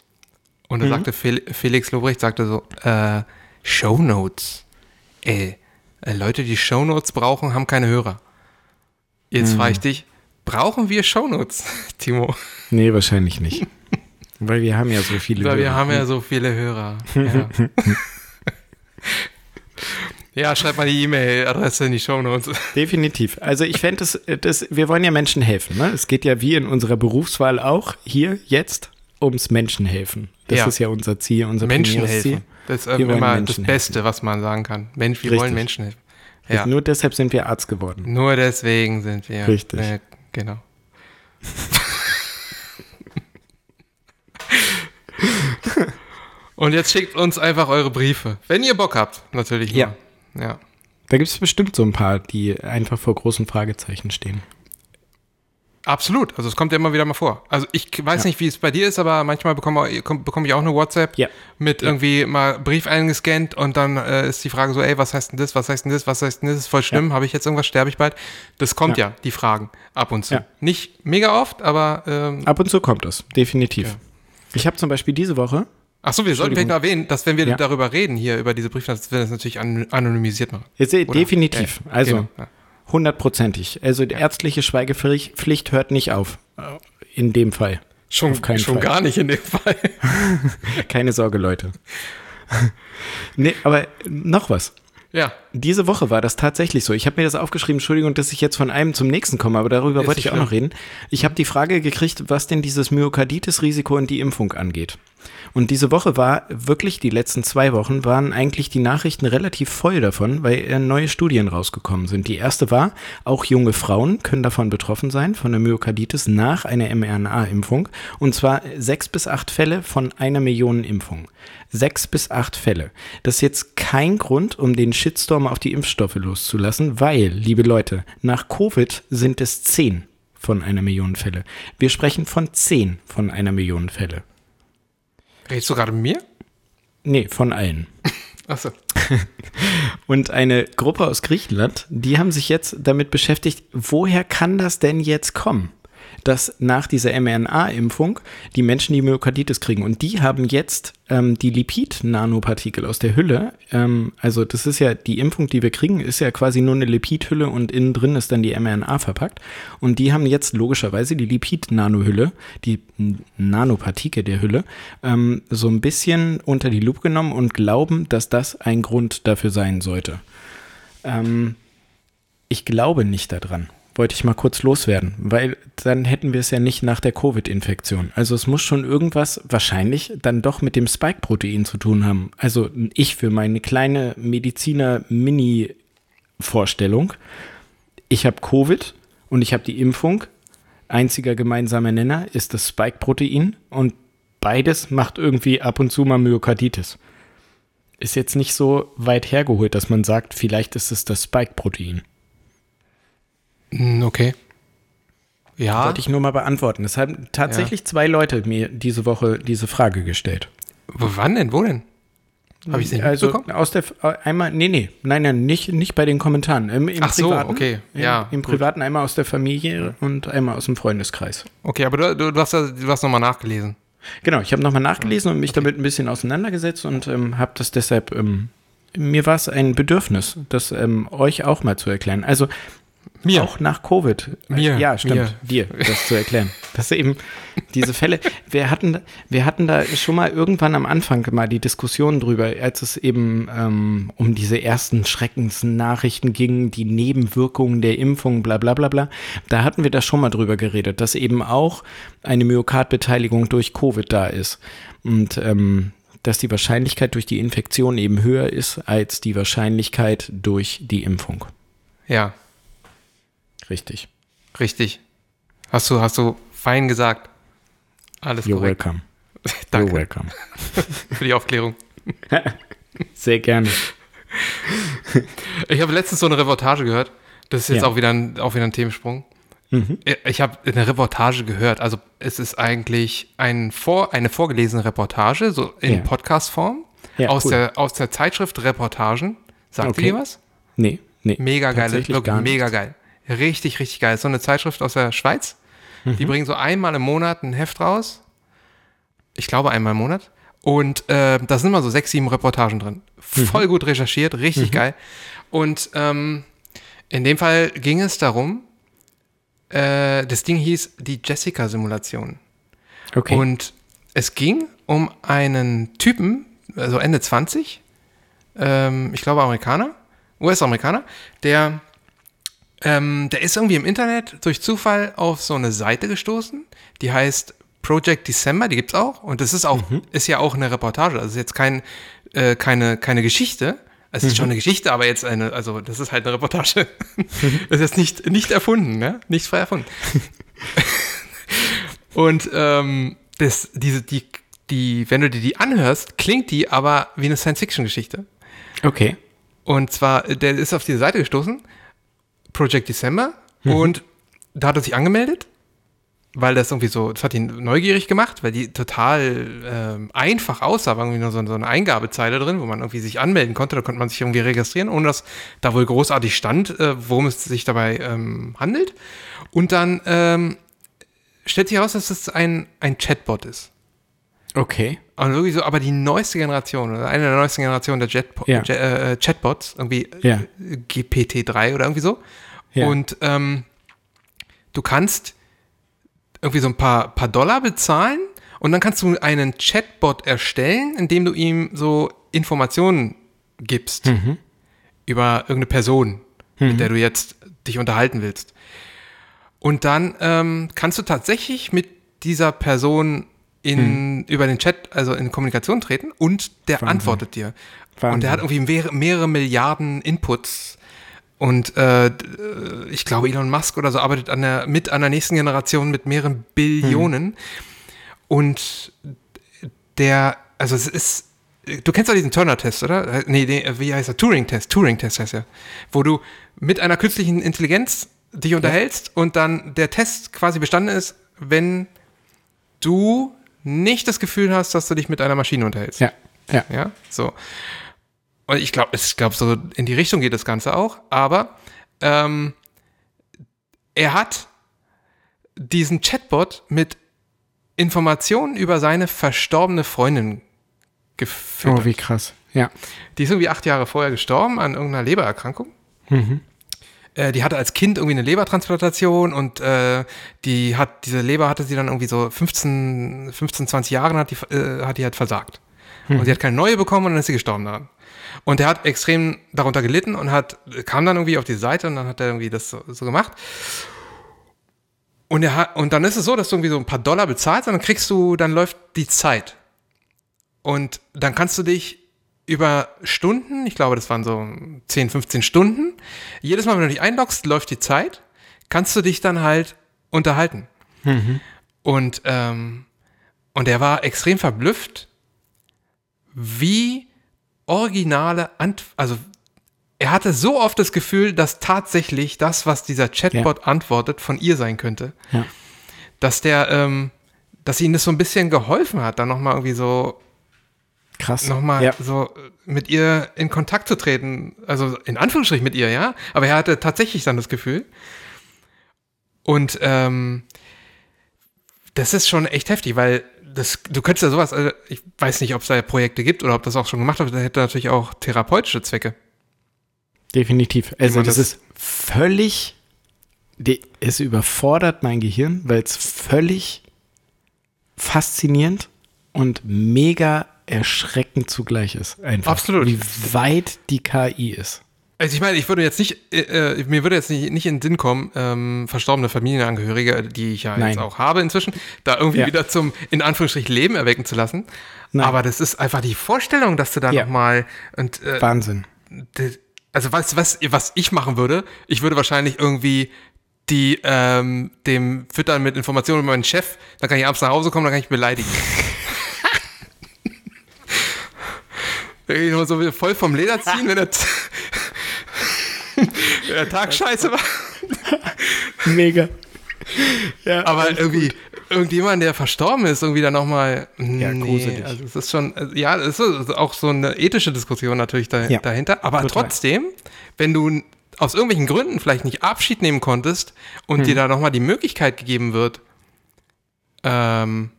Und Mhm. da sagte Fel Felix Lobrecht, sagte so, äh, Show Notes. Ey, äh, Leute, die Show Notes brauchen, haben keine Hörer. Jetzt Mhm. frage ich dich, brauchen wir Show Notes, Timo? Nee, wahrscheinlich nicht. Weil wir haben ja so viele. Weil wir Hörer. haben ja so viele Hörer. Ja, ja schreib mal die E-Mail-Adresse in die Show Notes. Definitiv. Also ich fände es, das, wir wollen ja Menschen helfen. Ne? Es geht ja wie in unserer Berufswahl auch hier jetzt ums Menschen helfen. Das Ja. ist ja unser Ziel, unser Menschen helfen. Ziel. Das ist Wir immer das Beste, was man sagen kann. Mensch, wir Richtig. wollen Menschen helfen. Ja, Nur deshalb sind wir Arzt geworden. nur deswegen sind wir. Richtig. Äh, genau. Und jetzt schickt uns einfach eure Briefe. Wenn ihr Bock habt, natürlich. nur. Ja. Ja. Da gibt es bestimmt so ein paar, die einfach vor großen Fragezeichen stehen. Absolut. Also es kommt ja immer wieder mal vor. Also ich weiß Ja. nicht, wie es bei dir ist, aber manchmal bekomme, bekomme ich auch eine WhatsApp Ja. mit irgendwie mal Brief eingescannt und dann äh, ist die Frage so, ey, was heißt denn das, was heißt denn das, was heißt denn das, ist voll schlimm, habe ich jetzt irgendwas, sterbe ich bald? Das kommt ja, Ja. die Fragen, ab und zu. Ja. Nicht mega oft, aber ähm, Ab und zu kommt das, definitiv. Ich habe zum Beispiel diese Woche, ach so, wir sollten vielleicht noch erwähnen, dass wenn wir Ja. darüber reden, hier über diese Briefe, dass wir das natürlich an, anonymisiert machen. jetzt, definitiv, Ja, also genau, hundertprozentig. Also die ärztliche Schweigepflicht Pflicht hört nicht auf. In dem Fall. Schon, schon Fall. gar nicht in dem Fall. Keine Sorge, Leute. nee, aber noch was. Ja, Diese Woche war das tatsächlich so. Ich habe mir das aufgeschrieben, Entschuldigung, dass ich jetzt von einem zum nächsten komme, aber darüber Ist wollte ich auch noch reden. Ich habe die Frage gekriegt, was denn dieses Myokarditis-Risiko und die Impfung angeht. Und diese Woche war wirklich, die letzten zwei Wochen waren eigentlich die Nachrichten relativ voll davon, weil äh, neue Studien rausgekommen sind. Die erste war, auch junge Frauen können davon betroffen sein, von der Myokarditis nach einer mRNA-Impfung. Und zwar sechs bis acht Fälle von einer Million Impfungen. Sechs bis acht Fälle. Das ist jetzt kein Grund, um den Shitstorm auf die Impfstoffe loszulassen, weil, liebe Leute, nach Covid sind es zehn von einer Million Fälle. Wir sprechen von zehn von einer Million Fälle. Redest du gerade mit mir? Nee, von allen. Achso. Und eine Gruppe aus Griechenland, die haben sich jetzt damit beschäftigt, woher kann das denn jetzt kommen? Dass nach dieser mRNA-Impfung die Menschen die Myokarditis kriegen. Und die haben jetzt ähm, die Lipid-Nanopartikel aus der Hülle. Ähm, also das ist ja die Impfung, die wir kriegen, ist ja quasi nur eine Lipidhülle und innen drin ist dann die mRNA verpackt. Und die haben jetzt logischerweise die Lipid-Nanohülle, die Nanopartikel der Hülle, ähm, so ein bisschen unter die Lupe genommen und glauben, dass das ein Grund dafür sein sollte. Ähm, ich glaube nicht daran. Wollte ich mal kurz loswerden, weil dann hätten wir es ja nicht nach der Covid-Infektion. Also es muss schon irgendwas wahrscheinlich dann doch mit dem Spike-Protein zu tun haben. Also ich für meine kleine Mediziner-Mini-Vorstellung, ich habe Covid und ich habe die Impfung. Einziger gemeinsamer Nenner ist das Spike-Protein und beides macht irgendwie ab und zu mal Myokarditis. Ist jetzt nicht so weit hergeholt, dass man sagt, vielleicht ist es das Spike-Protein. Hm, Okay. Ja. Wollte ich nur mal beantworten. Es haben tatsächlich zwei Leute mir diese Woche diese Frage gestellt. W- Wann denn? Wo denn? Habe ich es nicht Also mitbekommen? aus der äh, einmal, nee, nee, nein, nein, nicht, nicht bei den Kommentaren. Im, im Ach so, Privaten, okay, Im, ja, Im gut. Privaten einmal aus der Familie und einmal aus dem Freundeskreis. Okay, aber du, du, hast, ja- du hast nochmal nachgelesen. Genau, ich habe nochmal nachgelesen und mich damit ein bisschen auseinandergesetzt und ähm, habe das deshalb, ähm, mir war es ein Bedürfnis, das ähm, euch auch mal zu erklären. Also Mir. Auch nach Covid. Mir. Ja, stimmt. Mir. Dir, das zu erklären. Das ist eben diese Fälle. Wir hatten, wir hatten da schon mal irgendwann am Anfang mal die Diskussion drüber, als es eben ähm, um diese ersten Schreckensnachrichten ging, die Nebenwirkungen der Impfung, bla bla bla bla. Da hatten wir da schon mal drüber geredet, dass eben auch eine Myokardbeteiligung durch Covid da ist. Und ähm, dass die Wahrscheinlichkeit durch die Infektion eben höher ist als die Wahrscheinlichkeit durch die Impfung. Ja. Richtig. Richtig. Hast du, hast du fein gesagt. Alles You're korrekt. welcome. Danke. You're welcome. Für die Aufklärung. Sehr gerne. Ich habe letztens so eine Reportage gehört. Das ist jetzt ja. auch, wieder ein, auch wieder ein Themensprung. Mhm. Ich habe eine Reportage gehört. Also es ist eigentlich ein vor, eine vorgelesene Reportage, so in ja. Podcast-Form, ja, aus, cool. der, aus der Zeitschrift Reportagen. Sagt okay. ihr was? Nee, nee. Mega geil, wirklich mega geil. Richtig, richtig geil. So eine Zeitschrift aus der Schweiz. Mhm. Die bringen so einmal im Monat ein Heft raus. Ich glaube einmal im Monat. Und äh, da sind immer so sechs, sieben Reportagen drin. Voll mhm. gut recherchiert, richtig mhm. geil. Und ähm, in dem Fall ging es darum, äh, das Ding hieß die Jessica-Simulation. Okay. Und es ging um einen Typen, also Ende 20, ähm, ich glaube Amerikaner, US-Amerikaner, der ähm, der ist irgendwie im Internet durch Zufall auf so eine Seite gestoßen, die heißt Project December, die gibt's auch. Und das ist auch, mhm. ist ja auch eine Reportage. Also ist jetzt kein, äh, keine, keine Geschichte. Es ist mhm. schon eine Geschichte, aber jetzt eine, also das ist halt eine Reportage. das ist jetzt nicht, nicht erfunden, ne? Nicht frei erfunden. Und ähm, das, diese, die, die, wenn du dir die anhörst, klingt die aber wie eine Science-Fiction-Geschichte. Okay. Und zwar, der ist auf diese Seite gestoßen Project December mhm. und da hat er sich angemeldet, weil das irgendwie so, das hat ihn neugierig gemacht, weil die total ähm, einfach aussah, war irgendwie nur so, so, eine Eingabezeile drin, wo man irgendwie sich anmelden konnte, da konnte man sich irgendwie registrieren, ohne dass da wohl großartig stand, äh, worum es sich dabei ähm, handelt. Und dann ähm, stellt sich heraus, dass es ein, ein Chatbot ist. Okay. Und irgendwie so, aber die neueste Generation, oder eine der neuesten Generationen der Jet ja. Jet, äh, Chatbots, irgendwie ja. GPT-3 oder irgendwie so. Ja. Und ähm, du kannst irgendwie so ein paar, paar Dollar bezahlen und dann kannst du einen Chatbot erstellen, indem du ihm so Informationen gibst mhm. über irgendeine Person, mhm. mit der du jetzt dich unterhalten willst. Und dann ähm, kannst du tatsächlich mit dieser Person in, mhm. über den Chat, also in Kommunikation treten und der Wahnsinn. antwortet dir. Wahnsinn. Und der hat irgendwie mehrere, mehrere Milliarden Inputs und äh, ich glaube, Elon Musk oder so arbeitet an der, mit an der nächsten Generation mit mehreren Billionen. Hm. Und der, also es ist, du kennst doch diesen Turner-Test, oder? Nee, nee, wie heißt er? Turing-Test. Turing-Test heißt er. Wo du mit einer künstlichen Intelligenz dich unterhältst ja. und dann der Test quasi bestanden ist, wenn du nicht das Gefühl hast, dass du dich mit einer Maschine unterhältst. Ja. Ja. Ja. So. Und ich glaube, ich glaube, so in die Richtung geht das Ganze auch. Aber ähm, er hat diesen Chatbot mit Informationen über seine verstorbene Freundin gefüttert. Oh, wie krass. Ja. Die ist irgendwie acht Jahre vorher gestorben an irgendeiner Lebererkrankung. Mhm. Äh, die hatte als Kind irgendwie eine Lebertransplantation und äh, die hat, diese Leber hatte sie dann irgendwie so 15, 15 20 Jahren hat die, äh, hat die halt versagt. Mhm. Und sie hat keine neue bekommen und dann ist sie gestorben daran. Und er hat extrem darunter gelitten und hat, kam dann irgendwie auf die Seite und dann hat er irgendwie das so, so gemacht. Und, er hat, und dann ist es so, dass du irgendwie so ein paar Dollar bezahlst und dann kriegst du, dann läuft die Zeit. Und dann kannst du dich über Stunden, ich glaube, das waren so 10, 15 Stunden, jedes Mal, wenn du dich einloggst, läuft die Zeit, kannst du dich dann halt unterhalten. Mhm. Und, ähm, und er war extrem verblüfft, wie originale, Ant also er hatte so oft das Gefühl, dass tatsächlich das, was dieser Chatbot ja. antwortet, von ihr sein könnte. Ja. Dass der, ähm, dass ihnen das so ein bisschen geholfen hat, dann nochmal irgendwie so krass nochmal ja. so mit ihr in Kontakt zu treten. Also in Anführungsstrichen mit ihr, ja. Aber er hatte tatsächlich dann das Gefühl. Und ähm, das ist schon echt heftig, weil das, du könntest ja sowas, also ich weiß nicht, ob es da Projekte gibt oder ob das auch schon gemacht wird, das hätte natürlich auch therapeutische Zwecke. Definitiv. Also das, das, ist völlig die, es überfordert mein Gehirn, weil es völlig faszinierend und mega erschreckend zugleich ist. Einfach. Absolut. Wie weit die KI ist. Also ich meine, ich würde jetzt nicht, äh, äh, mir würde jetzt nicht, nicht in den Sinn kommen, ähm, verstorbene Familienangehörige, die ich ja Nein. jetzt auch habe inzwischen, da irgendwie Ja. wieder zum, in Anführungsstrichen, Leben erwecken zu lassen. Nein. Aber das ist einfach die Vorstellung, dass du da Ja. nochmal und äh, Wahnsinn. also was, was, was ich machen würde, ich würde wahrscheinlich irgendwie die ähm, dem füttern mit Informationen über meinen Chef, dann kann ich abends nach Hause kommen, dann kann ich beleidigen. Wenn ich so voll vom Leder ziehen, wenn wenn der Tag scheiße war. Mega. Ja, Aber irgendwie, irgendjemand, der verstorben ist, irgendwie dann nochmal. Ja, gruselig. Also es ist schon, also ja, es ist auch so eine ethische Diskussion natürlich da, Ja, dahinter. Aber total. trotzdem, wenn du aus irgendwelchen Gründen vielleicht nicht Abschied nehmen konntest und Hm. dir da nochmal die Möglichkeit gegeben wird, ähm,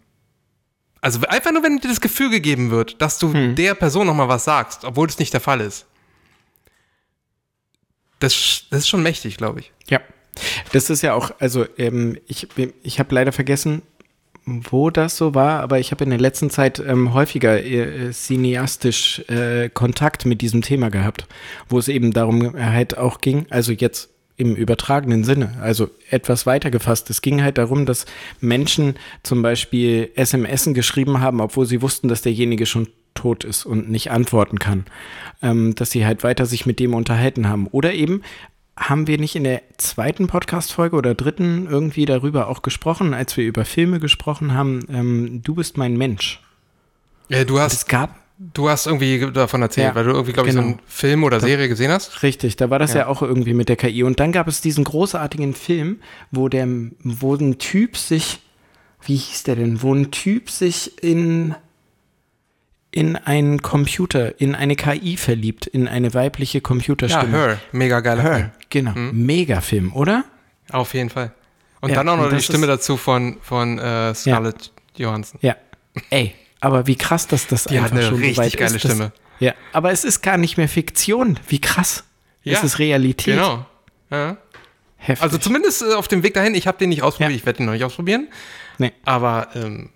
also einfach nur, wenn dir das Gefühl gegeben wird, dass du Hm. der Person nochmal was sagst, obwohl es nicht der Fall ist. Das, das ist schon mächtig, glaube ich. Ja. Das ist ja auch, also ähm, ich, ich habe leider vergessen, wo das so war, aber ich habe in der letzten Zeit ähm, häufiger äh, cineastisch äh, Kontakt mit diesem Thema gehabt, wo es eben darum halt auch ging, also jetzt im übertragenen Sinne, also etwas weiter gefasst. Es ging halt darum, dass Menschen zum Beispiel SMSen geschrieben haben, obwohl sie wussten, dass derjenige schon tot ist und nicht antworten kann, ähm, dass sie halt weiter sich mit dem unterhalten haben. Oder eben haben wir nicht in der zweiten Podcast-Folge oder dritten irgendwie darüber auch gesprochen, als wir über Filme gesprochen haben, ähm, du bist mein Mensch. Ja, du hast Es gab, Du hast irgendwie davon erzählt, Ja, weil du irgendwie, glaube ich, so genau. einen Film oder Serie gesehen hast. richtig, da war das ja. Ja. auch irgendwie mit der KI. Und dann gab es diesen großartigen Film, wo der, wo ein Typ sich, wie hieß der denn, wo ein Typ sich in, in einen Computer, in eine KI verliebt, in eine weibliche Ja, Computerstimme. Her. Mega geiler Film. Her, genau. Megafilm, oder? Auf jeden Fall. Und Ja, dann auch noch die Stimme dazu von, von äh, Scarlett Johansson. Ja. Ey, aber wie krass, dass das Die hat einfach eine schon so richtig weit geile ist, dass- Stimme. Ja, aber es ist gar nicht mehr Fiktion. Wie krass. Ja, es ist Realität. Genau. Ja. Heftig. Also zumindest äh, auf dem Weg dahin, ich habe den nicht ausprobiert, Ja. ich werde den noch nicht ausprobieren, nee, aber ähm,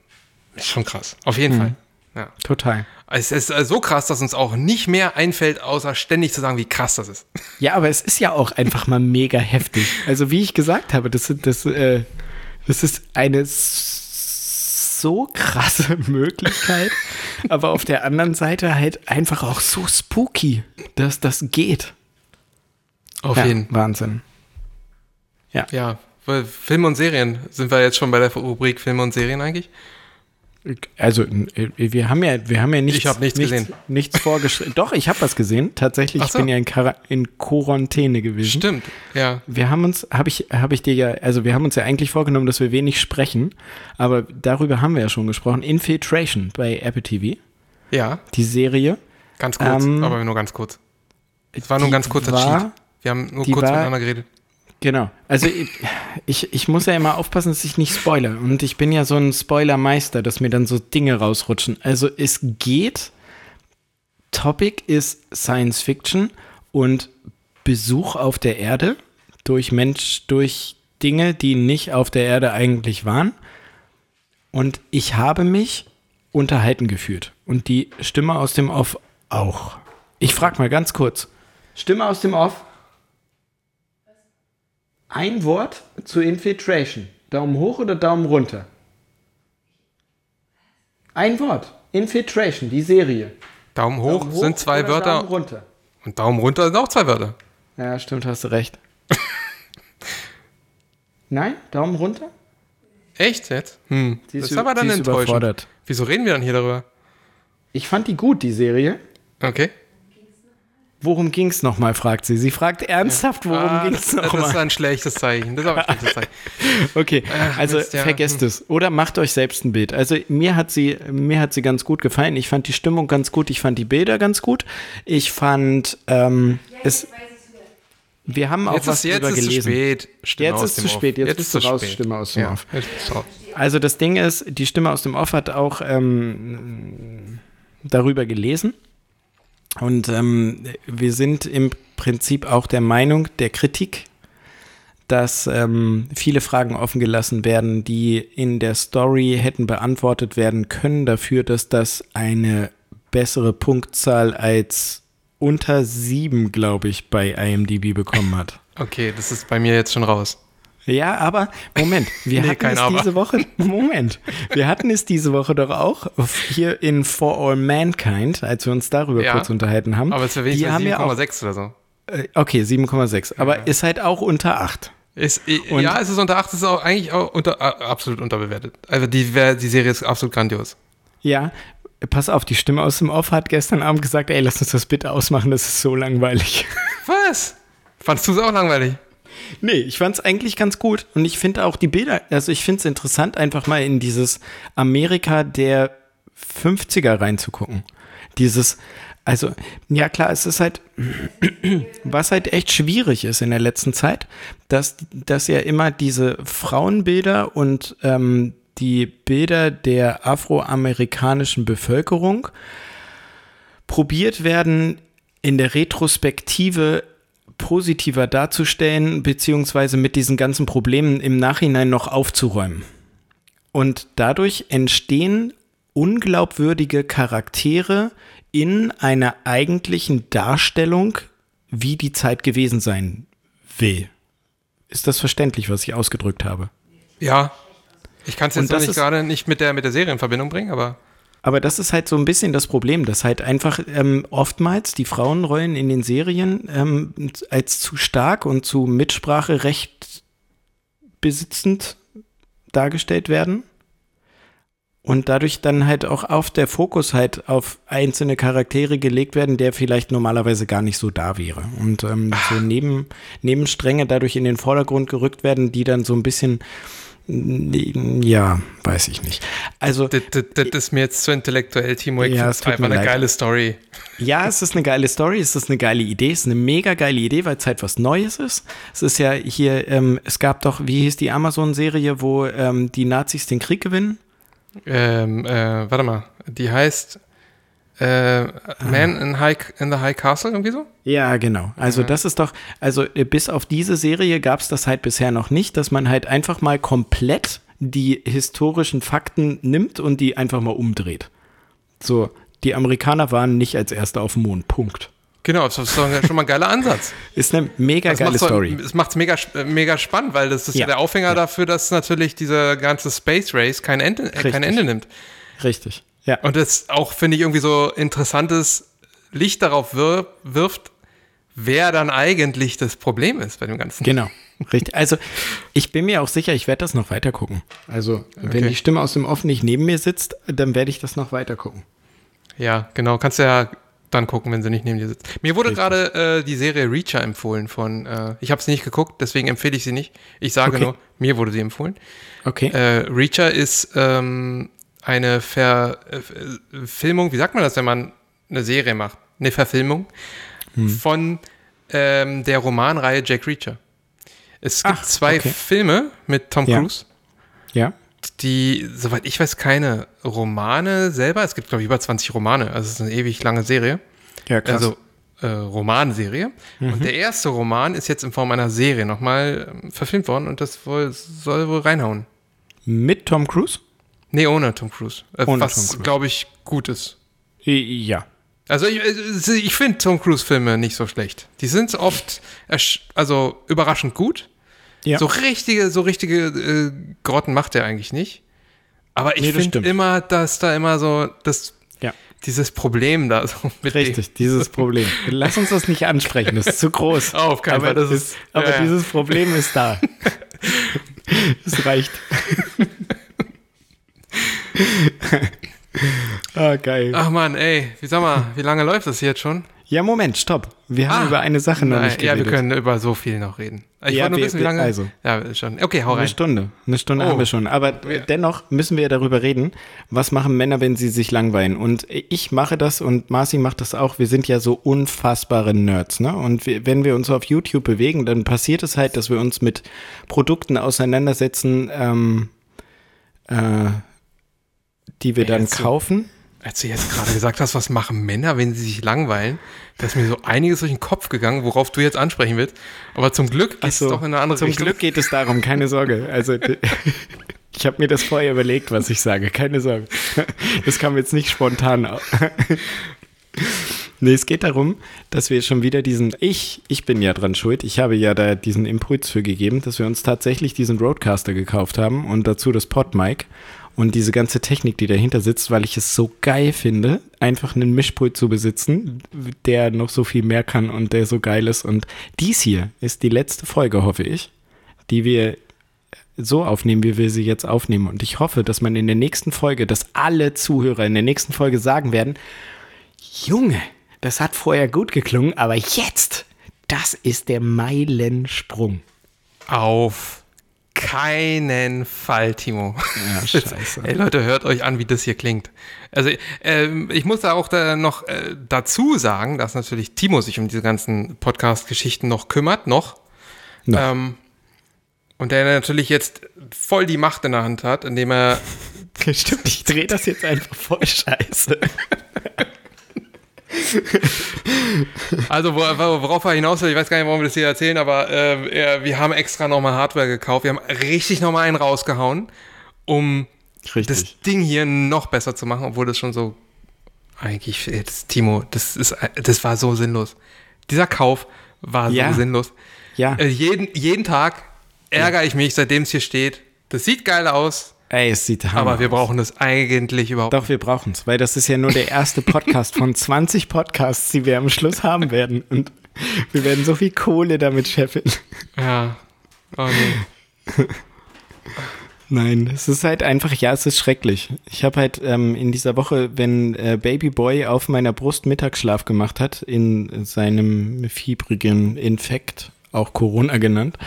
ist schon krass. Auf jeden Mhm. Fall. Ja. total. Es ist äh, so krass, dass uns auch nicht mehr einfällt, außer ständig zu sagen, wie krass das ist. Ja, aber es ist ja auch einfach mal mega heftig. Also wie ich gesagt habe, das, das, äh, das ist eine so krasse Möglichkeit, aber auf der anderen Seite halt einfach auch so spooky, dass das geht. Auf ja, jeden Wahnsinn. Ja, weil Filme und Serien. Sind wir jetzt schon bei der Rubrik Filme und Serien eigentlich? Also äh, wir haben ja, wir haben ja nichts, Ich hab nichts gesehen. nichts vorgeschrieben. Doch, ich habe was gesehen. Tatsächlich, Ach ich so. bin ja in, Quar in Quarantäne gewesen. Stimmt, ja. Wir haben uns, habe ich, habe ich dir ja, also wir haben uns ja eigentlich vorgenommen, dass wir wenig sprechen, aber darüber haben wir ja schon gesprochen. Infiltration bei Apple TV, Ja, die Serie. ganz kurz, Ähm, aber nur ganz kurz. Es war nur ein ganz kurzer war- Cheat. Wir haben nur kurz war- miteinander geredet. Genau. Also ich, ich, muss ja immer aufpassen, dass ich nicht spoilere. Und ich bin ja so ein Spoilermeister, dass mir dann so Dinge rausrutschen. Also es geht. Topic ist Science Fiction und Besuch auf der Erde durch Mensch, durch Dinge, die nicht auf der Erde eigentlich waren. Und ich habe mich unterhalten gefühlt. Und die Stimme aus dem Off auch. Ich frage mal ganz kurz. Stimme aus dem Off. Ein Wort zu Infiltration. Daumen hoch oder Daumen runter? Ein Wort. Infiltration, die Serie. Daumen hoch, Daumen sind zwei oder Wörter Daumen runter. und Daumen runter sind auch zwei Wörter. Ja, stimmt, hast du recht. Nein? Daumen runter? Echt jetzt? Hm. Sie das ist aber dann enttäuschend. überfordert. Wieso reden wir dann hier darüber? Ich fand die gut, die Serie. Okay. Worum ging's nochmal, fragt sie. Sie fragt ernsthaft, worum Ah, ging's das, das ist nochmal? ein schlechtes Zeichen. Das ist aber ein schlechtes Zeichen. Okay, also Mist, ja. vergesst Hm. es. Oder macht euch selbst ein Bild. Also mir hat sie, mir hat sie ganz gut gefallen. Ich fand die Stimmung ganz gut. Ich fand die Bilder ganz gut. Ich fand ähm, es. Wir haben auch Jetzt was ist, jetzt drüber ist zu gelesen. spät. Jetzt ist zu spät. Jetzt Jetzt bist ist du zu raus, spät. Stimme aus dem ja, Off. Jetzt. Also das Ding ist, die Stimme aus dem Off hat auch ähm, darüber gelesen. Und ähm, wir sind im Prinzip auch der Meinung, der Kritik, dass ähm, viele Fragen offen gelassen werden, die in der Story hätten beantwortet werden können, dafür, dass das eine bessere Punktzahl als unter sieben, glaube ich, bei IMDb bekommen hat. Okay, das ist bei mir jetzt schon raus. Ja, aber Moment, wir Nee, hatten es Aber. diese Woche. Moment, wir hatten es diese Woche doch auch hier in For All Mankind, als wir uns darüber Ja, kurz unterhalten haben. Aber es die wenigstens haben ja auch, 7,6 oder so. äh, okay, 7,6, aber Ja. ist halt auch unter 8. Ist, Und- ja, es ist unter 8, es ist auch eigentlich auch unter, absolut unterbewertet. Also die, die Serie ist absolut grandios. Ja, pass auf, die Stimme aus dem Off hat gestern Abend gesagt, ey, lass uns das bitte ausmachen, das ist so langweilig. Was? Fandst du es auch langweilig? Nee, ich fand es eigentlich ganz gut. Und ich finde auch die Bilder, also ich finde es interessant, einfach mal in dieses Amerika der 50er reinzugucken. Dieses, also, ja klar, es ist halt, was halt echt schwierig ist in der letzten Zeit, dass, dass ja immer diese Frauenbilder und ähm, die Bilder der afroamerikanischen Bevölkerung probiert werden, in der Retrospektive positiver darzustellen, beziehungsweise mit diesen ganzen Problemen im Nachhinein noch aufzuräumen. Und dadurch entstehen unglaubwürdige Charaktere in einer eigentlichen Darstellung, wie die Zeit gewesen sein will. Ist das verständlich, was ich ausgedrückt habe? Ja. Ich kann es jetzt nicht gerade nicht mit der, mit der Serie in Verbindung bringen, aber Aber das ist halt so ein bisschen das Problem, dass halt einfach ähm, oftmals die Frauenrollen in den Serien ähm, als zu stark und zu Mitspracherecht besitzend dargestellt werden. Und dadurch dann halt auch auf der Fokus halt auf einzelne Charaktere gelegt werden, der vielleicht normalerweise gar nicht so da wäre. Und ähm, so neben, Nebenstränge dadurch in den Vordergrund gerückt werden, die dann so ein bisschen, ja, weiß ich nicht. Also das, das, das ist mir jetzt zu intellektuell, Timo. Ich Ja, es einfach eine leid. geile Story. Ja, es ist eine geile Story, es ist eine geile Idee, es ist eine mega geile Idee, weil es halt was Neues ist. Es ist ja hier, ähm, es gab doch, wie hieß die Amazon-Serie, wo ähm, die Nazis den Krieg gewinnen? Ähm, äh, warte mal. Die heißt äh, Man in, High, in the High Castle, irgendwie so? Ja, genau. Also Ja. das ist doch, also äh, bis auf diese Serie gab es das halt bisher noch nicht, dass man halt einfach mal komplett die historischen Fakten nimmt und die einfach mal umdreht. So, die Amerikaner waren nicht als Erste auf dem Mond. Punkt. Genau, das ist doch schon mal ein geiler Ansatz. Ist eine mega Das geile Story. Es macht es mega, sp- mega spannend, weil das ist ja, Ja. der Aufhänger Ja. dafür, dass natürlich dieser ganze Space Race kein Ende, äh, kein. Ende nimmt. Richtig. Ja. Und das auch, finde ich, irgendwie so interessantes Licht darauf wir wirft, wer dann eigentlich das Problem ist bei dem Ganzen. Genau. Richtig. Also, ich bin mir auch sicher, ich werde das noch weiter gucken. Also, wenn Okay. die Stimme aus dem Off nicht neben mir sitzt, dann werde ich das noch weiter gucken. Ja, genau. Kannst du ja dann gucken, wenn sie nicht neben dir sitzt. Mir wurde gerade äh, die Serie Reacher empfohlen von, äh, ich habe sie nicht geguckt, deswegen empfehle ich sie nicht. Ich sage Okay. nur, mir wurde sie empfohlen. Okay. Äh, Reacher ist ähm, eine Verfilmung, wie sagt man das, wenn man eine Serie macht? Eine Verfilmung Hm. von ähm, der Romanreihe Jack Reacher. Es gibt Ach, zwei okay. Filme mit Tom Ja. Cruise, ja. die, soweit ich weiß, keine Romane selber. Es gibt, glaube ich, über 20 Romane. Also es ist eine ewig lange Serie. Ja, krass. Also äh, Romanserie. Mhm. Und der erste Roman ist jetzt in Form einer Serie nochmal ähm, verfilmt worden und das wohl, soll wohl reinhauen. Mit Tom Cruise? Nee, ohne Tom Cruise. Äh, Ohne was, glaube ich, gut ist. Ja. Also ich, äh, ich finde Tom Cruise-Filme nicht so schlecht. Die sind oft also überraschend gut. Ja. So richtige, so richtige äh, Grotten macht er eigentlich nicht. Aber ich Nee, finde immer, dass da immer so das, Ja. dieses Problem da so Richtig, dieses Problem. Lass uns das nicht ansprechen, das ist zu groß. Oh, auf keinen aber Fall, das ist- aber ja. dieses Problem ist da. Es reicht. ah, geil. Ach man, ey, wie sag mal, wie lange läuft das hier jetzt schon? Ja, Moment, stopp. Wir haben Ah, über eine Sache noch Nein, nicht ja, geredet. wir können über so viel noch reden. Ich Ja, wollte nur wir- wissen, wie lange. also. Ja, schon. Okay, hau Eine rein. Stunde. Eine Stunde Oh. haben wir schon. Aber dennoch müssen wir darüber reden, was machen Männer, wenn sie sich langweilen. Und ich mache das und Marci macht das auch. Wir sind ja so unfassbare Nerds. Ne? Und wir, wenn wir uns auf YouTube bewegen, dann passiert es halt, dass wir uns mit Produkten auseinandersetzen, ähm, äh, die wir Ey, dann kaufen. Als du jetzt gerade gesagt hast, was machen Männer, wenn sie sich langweilen, da ist mir so einiges durch den Kopf gegangen, worauf du jetzt ansprechen willst. Aber zum Glück ist so, es doch in eine andere zum Richtung. Glück geht es darum, keine Sorge. Also ich habe mir das vorher überlegt, was ich sage, keine Sorge. Das kam jetzt nicht spontan. au- Nee, es geht darum, dass wir schon wieder diesen, ich, ich bin ja dran schuld, ich habe ja da diesen Impuls für gegeben, dass wir uns tatsächlich diesen Roadcaster gekauft haben und dazu das Podmic und diese ganze Technik, die dahinter sitzt, weil ich es so geil finde, einfach einen Mischpult zu besitzen, der noch so viel mehr kann und der so geil ist. Und dies hier ist die letzte Folge, hoffe ich, die wir so aufnehmen, wie wir sie jetzt aufnehmen. Und ich hoffe, dass man in der nächsten Folge, dass alle Zuhörer in der nächsten Folge sagen werden, Junge, das hat vorher gut geklungen, aber jetzt, das ist der Meilensprung. Auf keinen Fall, Timo. Ja, scheiße. Ey Leute, hört euch an, wie das hier klingt. Also ähm, ich muss da auch da noch äh, dazu sagen, dass natürlich Timo sich um diese ganzen Podcast-Geschichten noch kümmert, noch. Noch. Ähm, und der natürlich jetzt voll die Macht in der Hand hat, indem er Stimmt, ich drehe das jetzt einfach voll scheiße. Also wo- wo- worauf er hinaus will, ich weiß gar nicht, warum wir das hier erzählen, aber äh, wir haben extra nochmal Hardware gekauft. Wir haben richtig nochmal einen rausgehauen, um das Ding hier noch besser zu machen, obwohl das schon so eigentlich jetzt Timo, das ist das war so sinnlos. Dieser Kauf war Ja. so sinnlos. Ja. Äh, jeden, jeden Tag ärgere ich mich, seitdem es hier steht. Das sieht geil aus, Ey, es sieht hammer aber wir aus. brauchen das eigentlich überhaupt Doch, wir brauchen es, weil das ist ja nur der erste Podcast von 20 Podcasts, die wir am Schluss haben werden. Und wir werden so viel Kohle damit scheffeln. Ja. Oh nee. Nein, es ist halt einfach, ja, es ist schrecklich. Ich habe halt ähm, in dieser Woche, wenn äh, Baby Boy auf meiner Brust Mittagsschlaf gemacht hat, in seinem fiebrigen Infekt, auch Corona genannt,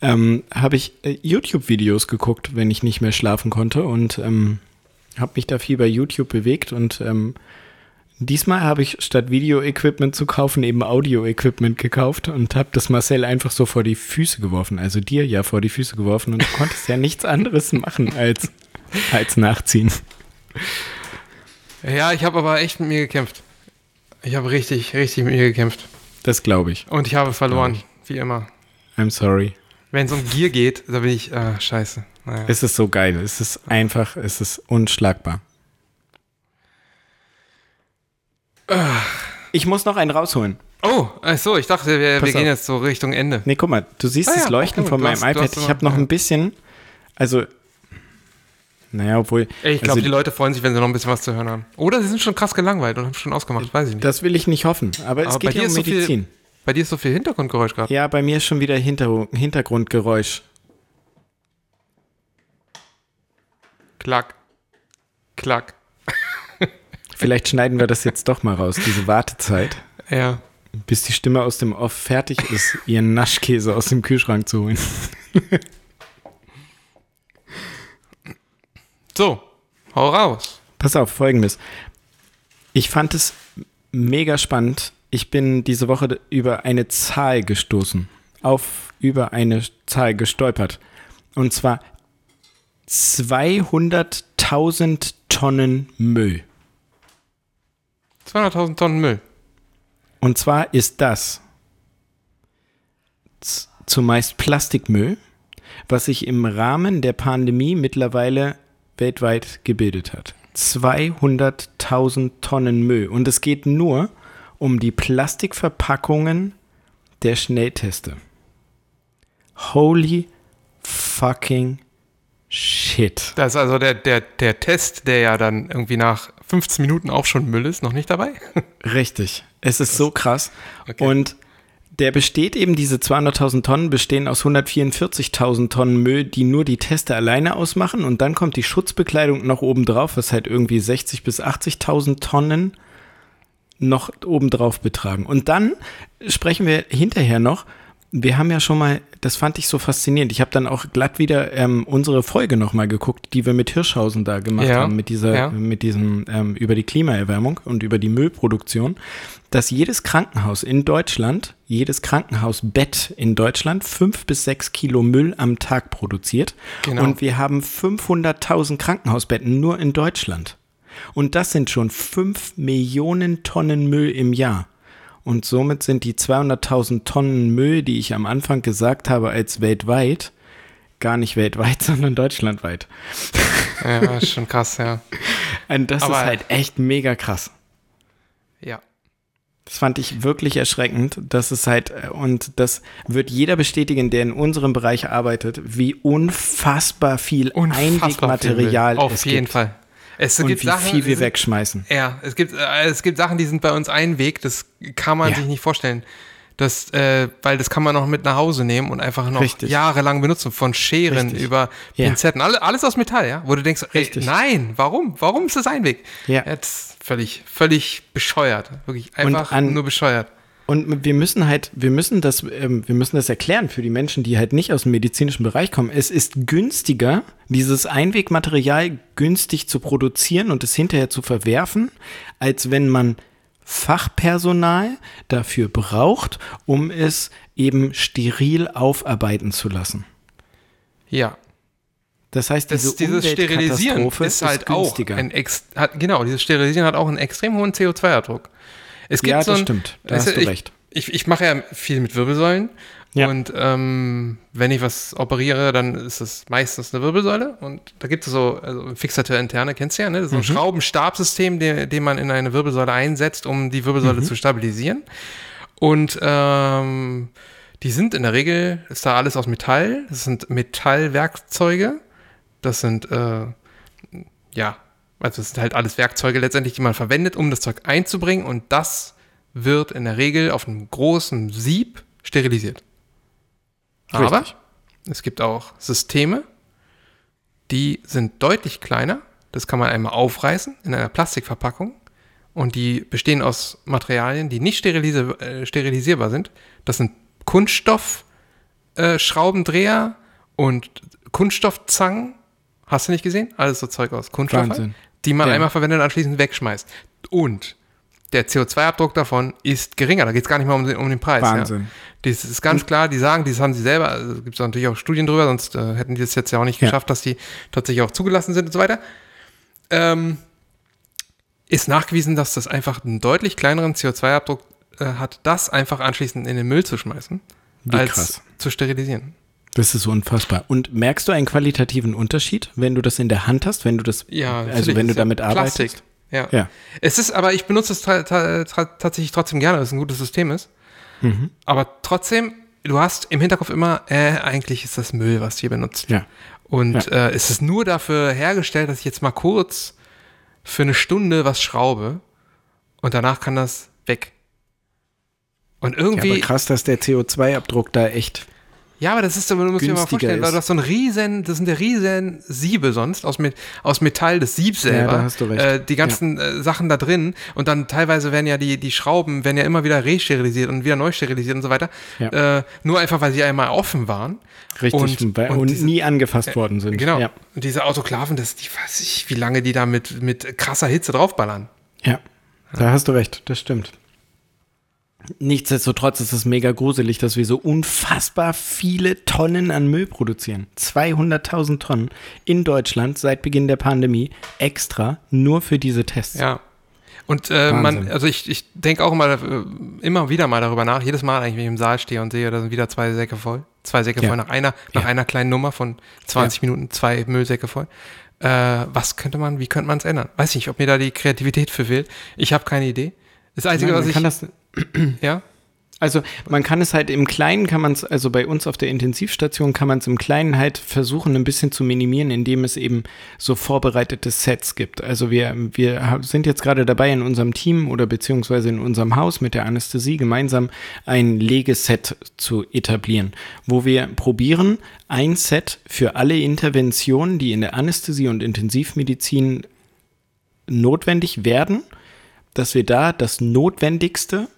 ähm, habe ich äh, YouTube-Videos geguckt, wenn ich nicht mehr schlafen konnte und ähm, habe mich da viel bei YouTube bewegt und ähm, Diesmal habe ich statt Video-Equipment zu kaufen eben Audio-Equipment gekauft und habe das Marcel einfach so vor die Füße geworfen. Also dir ja vor die Füße geworfen und du konntest ja nichts anderes machen als, als nachziehen. Ja, ich habe aber echt mit mir gekämpft. Ich habe richtig, richtig mit mir gekämpft. Das glaube ich. Und ich habe verloren, wie immer. I'm sorry. Wenn es um Gier geht, da bin ich, äh, scheiße. Naja. Es ist so geil. Es ist einfach, es ist unschlagbar. Ich muss noch einen rausholen. Oh, ach so, ich dachte, wir, wir gehen jetzt so Richtung Ende. Nee, guck mal, du siehst Ah das ja, Leuchten okay, von meinem hast- iPad. Ich habe noch ja. ein bisschen, also, naja, obwohl, Ey, ich glaube, also, die Leute freuen sich, wenn sie noch ein bisschen was zu hören haben. Oder sie sind schon krass gelangweilt und haben schon ausgemacht, weiß ich nicht. das will ich nicht hoffen. Aber es Aber geht ja um so Medizin. viel, bei dir ist so viel Hintergrundgeräusch gerade. Ja, bei mir ist schon wieder Hinter Hintergrundgeräusch. Klack. Klack. Vielleicht schneiden wir das jetzt doch mal raus, diese Wartezeit, Ja. bis die Stimme aus dem Off fertig ist, ihren Naschkäse aus dem Kühlschrank zu holen. So, hau raus. Pass auf, folgendes. Ich fand es mega spannend. Ich bin diese Woche über eine Zahl gestoßen. Auf über eine Zahl gestolpert. Und zwar 200.000 Tonnen Müll. 200.000 Tonnen Müll. Und zwar ist das zumeist Plastikmüll, was sich im Rahmen der Pandemie mittlerweile weltweit gebildet hat. 200.000 Tonnen Müll. Und es geht nur um die Plastikverpackungen der Schnellteste. Holy fucking shit. Das ist also der, der, der Test, der ja dann irgendwie nach 15 Minuten auch schon Müll ist, noch nicht dabei. Richtig. Es ist so krass. Okay. Und der besteht eben, diese 200.000 Tonnen bestehen aus 144.000 Tonnen Müll, die nur die Teste alleine ausmachen. Und dann kommt die Schutzbekleidung noch oben drauf, was halt irgendwie 60.000 bis 80.000 Tonnen noch obendrauf betragen. Und dann sprechen wir hinterher noch. Wir haben ja schon mal, das fand ich so faszinierend. Ich habe dann auch glatt wieder ähm, unsere Folge noch mal geguckt, die wir mit Hirschhausen da gemacht Ja, haben, mit dieser, ja. mit diesem ähm, über die Klimaerwärmung und über die Müllproduktion, dass jedes Krankenhaus in Deutschland, jedes Krankenhausbett in Deutschland fünf bis sechs Kilo Müll am Tag produziert. Genau. Und wir haben 500.000 Krankenhausbetten nur in Deutschland. Und das sind schon 5 Millionen Tonnen Müll im Jahr. Und somit sind die 200.000 Tonnen Müll, die ich am Anfang gesagt habe, als weltweit, gar nicht weltweit, sondern deutschlandweit. Ja, ist schon krass, ja. Und das Aber- ist halt echt mega krass. Ja. Das fand ich wirklich erschreckend, dass es halt, äh, und das wird jeder bestätigen, der in unserem Bereich arbeitet, wie unfassbar viel Unfassbar viel. Einwegmaterial Auf es jeden gibt. Fall. Es Und gibt wie Sachen, viel wir es- wegschmeißen. Ja, es gibt, äh, es gibt Sachen, die sind bei uns Einweg, das kann man Ja. sich nicht vorstellen. Das, äh, weil das kann man noch mit nach Hause nehmen und einfach noch Richtig. jahrelang benutzen, von Scheren Richtig. über Ja. Pinzetten, alle, alles aus Metall, ja, wo du denkst, ey, nein, warum? Warum ist das Einweg? Ja. Jetzt völlig, völlig bescheuert, wirklich einfach an- nur bescheuert. Und wir müssen halt, wir müssen das, ähm, wir müssen das erklären für die Menschen, die halt nicht aus dem medizinischen Bereich kommen. Es ist günstiger, dieses Einwegmaterial günstig zu produzieren und es hinterher zu verwerfen, als wenn man Fachpersonal dafür braucht, um es eben steril aufarbeiten zu lassen. Ja, Das heißt, das, diese dieses Sterilisieren ist halt auch günstiger. ein ex, hat, genau, dieses Sterilisieren hat auch einen extrem hohen CO2-Abdruck. Es gibt Ja, so das ein, stimmt. Da hast du ich, recht. Ich, ich mache ja viel mit Wirbelsäulen Ja. und ähm, wenn ich was operiere, dann ist es meistens eine Wirbelsäule und da gibt es so also Fixateur interne, kennst du ja, ne? So Mhm. ein Schraubenstabsystem, den, den man in eine Wirbelsäule einsetzt, um die Mhm. Wirbelsäule zu stabilisieren. Und ähm, die sind in der Regel, ist da alles aus Metall, das sind Metallwerkzeuge, das sind, äh, ja, also es sind halt alles Werkzeuge letztendlich, die man verwendet, um das Zeug einzubringen und das wird in der Regel auf einem großen Sieb sterilisiert. Aber Richtig. es gibt auch Systeme, die sind deutlich kleiner. Das kann man einmal aufreißen in einer Plastikverpackung und die bestehen aus Materialien, die nicht sterilisi äh, sterilisierbar sind. Das sind Kunststoff äh, und Kunststoffzangen. Hast du nicht gesehen? Alles so Zeug aus Kunststoff, halt, Wahnsinn. Die man Ja. einmal verwendet und anschließend wegschmeißt. Und der CO2-Abdruck davon ist geringer. Da geht es gar nicht mal um den, um den Preis. Wahnsinn. Ja. Das ist ganz klar, die sagen, das haben sie selber, also gibt es natürlich auch Studien drüber, sonst äh, hätten die das jetzt ja auch nicht Ja. geschafft, dass die tatsächlich auch zugelassen sind und so weiter. Ähm, ist nachgewiesen, dass das einfach einen deutlich kleineren CO2-Abdruck äh, hat, das einfach anschließend in den Müll zu schmeißen, Wie als krass. zu sterilisieren. Das ist unfassbar. Und merkst du einen qualitativen Unterschied, wenn du das in der Hand hast, wenn du das, Ja, also wenn du ja damit Plastik. arbeitest? Ja. Ja. Es ist, aber ich benutze es ta ta ta tatsächlich trotzdem gerne, weil es ein gutes System ist. Mhm. Aber trotzdem, du hast im Hinterkopf immer, äh, eigentlich ist das Müll, was ihr benutzt. Ja. Und äh, es ist nur dafür hergestellt, dass ich jetzt mal kurz für eine Stunde was schraube und danach kann das weg. Und Ja, irgendwie, aber krass, dass der CO2-Abdruck da echt. Ja, aber das ist, du musst dir mal vorstellen, weil ist. du hast so ein riesen, das sind ja riesen Siebe sonst, aus, Met, aus Metall, das Sieb selber. da hast du recht. Äh, die ganzen äh, Sachen da drin und dann teilweise werden ja die, die Schrauben, werden ja immer wieder resterilisiert und wieder neu sterilisiert und so weiter. Ja. Äh, nur einfach, weil sie einmal offen waren. Richtig, Und- und und, diese- nie angefasst worden sind. Genau. Ja. Und diese Autoklaven, das, die weiß ich, wie lange die da mit, mit krasser Hitze draufballern. ja, da hast du recht, das stimmt. Nichtsdestotrotz ist es mega gruselig, dass wir so unfassbar viele Tonnen an Müll produzieren. 200.000 Tonnen in Deutschland seit Beginn der Pandemie extra nur für diese Tests. Ja. Und äh, man, also ich, ich denke auch immer, äh, immer wieder mal darüber nach, jedes Mal eigentlich, wenn ich im Saal stehe und sehe, da sind wieder zwei Säcke voll. Zwei Säcke Ja. voll nach einer, nach Ja. einer kleinen Nummer von 20 Minuten, zwei Müllsäcke voll. Äh, was könnte man, wie könnte man es ändern? Weiß nicht, ob mir da die Kreativität für fehlt. Ich habe keine Idee. Das Einzige, Nein, was ich. ja? Also man kann es halt im Kleinen, kann man es, also bei uns auf der Intensivstation kann man es im Kleinen halt versuchen, ein bisschen zu minimieren, indem es eben so vorbereitete Sets gibt. Also wir, wir sind jetzt gerade dabei in unserem Team oder beziehungsweise in unserem Haus mit der Anästhesie gemeinsam ein Legeset zu etablieren, wo wir probieren, ein Set für alle Interventionen, die in der Anästhesie und Intensivmedizin notwendig werden, dass wir da das Notwendigste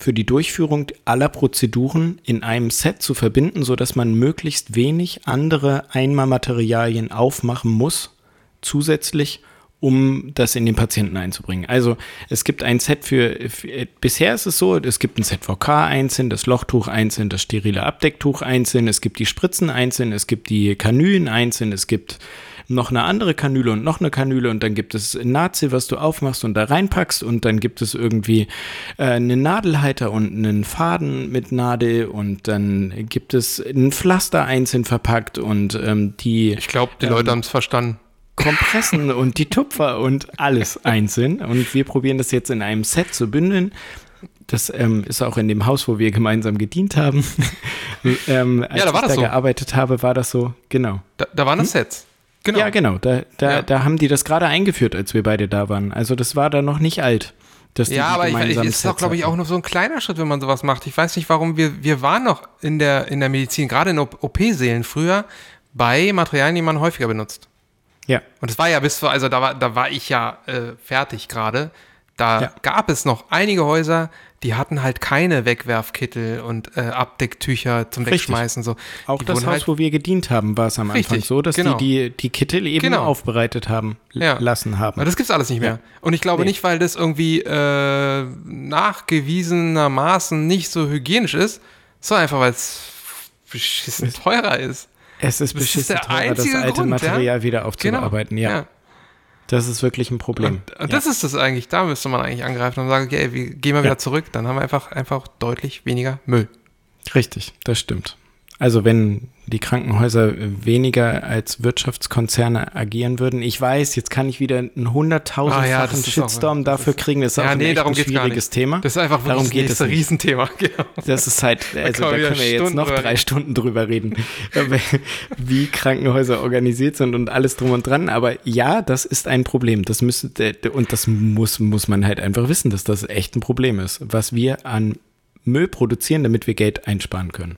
für die Durchführung aller Prozeduren in einem Set zu verbinden, sodass man möglichst wenig andere Einmalmaterialien aufmachen muss, zusätzlich, um das in den Patienten einzubringen. Also es gibt ein Set für, für bisher ist es so, es gibt ein ZVK einzeln, das Lochtuch einzeln, das sterile Abdecktuch einzeln, es gibt die Spritzen einzeln, es gibt die Kanülen einzeln, es gibt noch eine andere Kanüle und noch eine Kanüle und dann gibt es ein Nazi, was du aufmachst und da reinpackst und dann gibt es irgendwie äh, einen Nadelhalter und einen Faden mit Nadel und dann gibt es ein Pflaster einzeln verpackt und ähm, die. Ich glaube, die Leute haben es verstanden. Kompressen und die Tupfer und alles einzeln. Und wir probieren das jetzt in einem Set zu bündeln. Das ähm, ist auch in dem Haus, wo wir gemeinsam gedient haben. ähm, als Ja, da war ich das da so. gearbeitet habe, war das so, genau. Da, da waren das Sets. Genau. Ja, genau. Da, da, Ja. da haben die das gerade eingeführt, als wir beide da waren. Also das war da noch nicht alt. Dass die Ja, aber ich, ich, ist doch, glaube ich, auch nur so ein kleiner Schritt, wenn man sowas macht. Ich weiß nicht, warum wir, wir waren noch in der, in der Medizin, gerade in OP-Sälen früher, bei Materialien, die man häufiger benutzt. Ja, Und es war ja bis vor, also da war, da war ich ja äh, fertig gerade. Da Ja. gab es noch einige Häuser, die hatten halt keine Wegwerfkittel und äh, Abdecktücher zum Richtig. Wegschmeißen. So. auch die das Haus, halt, wo wir gedient haben, war es am Anfang Richtig, so, dass genau. die, die die Kittel eben Genau. aufbereitet haben, Ja. lassen haben. Aber das gibt's alles nicht mehr. Und ich glaube Nee. nicht, weil das irgendwie äh, nachgewiesenermaßen nicht so hygienisch ist, sondern einfach, weil es beschissen teurer ist. Es ist Das ist beschissen teurer, das alte Grund, ja? Material wieder aufzubearbeiten. Ja, das ist wirklich ein Problem. Und, und das ist das eigentlich, da müsste man eigentlich angreifen und sagen, okay, wir gehen mal Ja. wieder zurück, dann haben wir einfach, einfach deutlich weniger Müll. Richtig, das stimmt. Also wenn die Krankenhäuser weniger als Wirtschaftskonzerne agieren würden, ich weiß, jetzt kann ich wieder einen hunderttausendfachen Ah ja, auch- Shitstorm das dafür kriegen, das ist Ja, auch ein nee, darum schwieriges. Thema. Das ist einfach Darum das geht es nächste nicht. Riesenthema. Genau. Das ist halt, also da wieder können wir jetzt Stunden noch drüber drei reden. Stunden drüber reden, wie Krankenhäuser organisiert sind und alles drum und dran. Aber ja, das ist ein Problem. Das müsste, und das muss, muss man halt einfach wissen, dass das echt ein Problem ist, was wir an Müll produzieren, damit wir Geld einsparen können.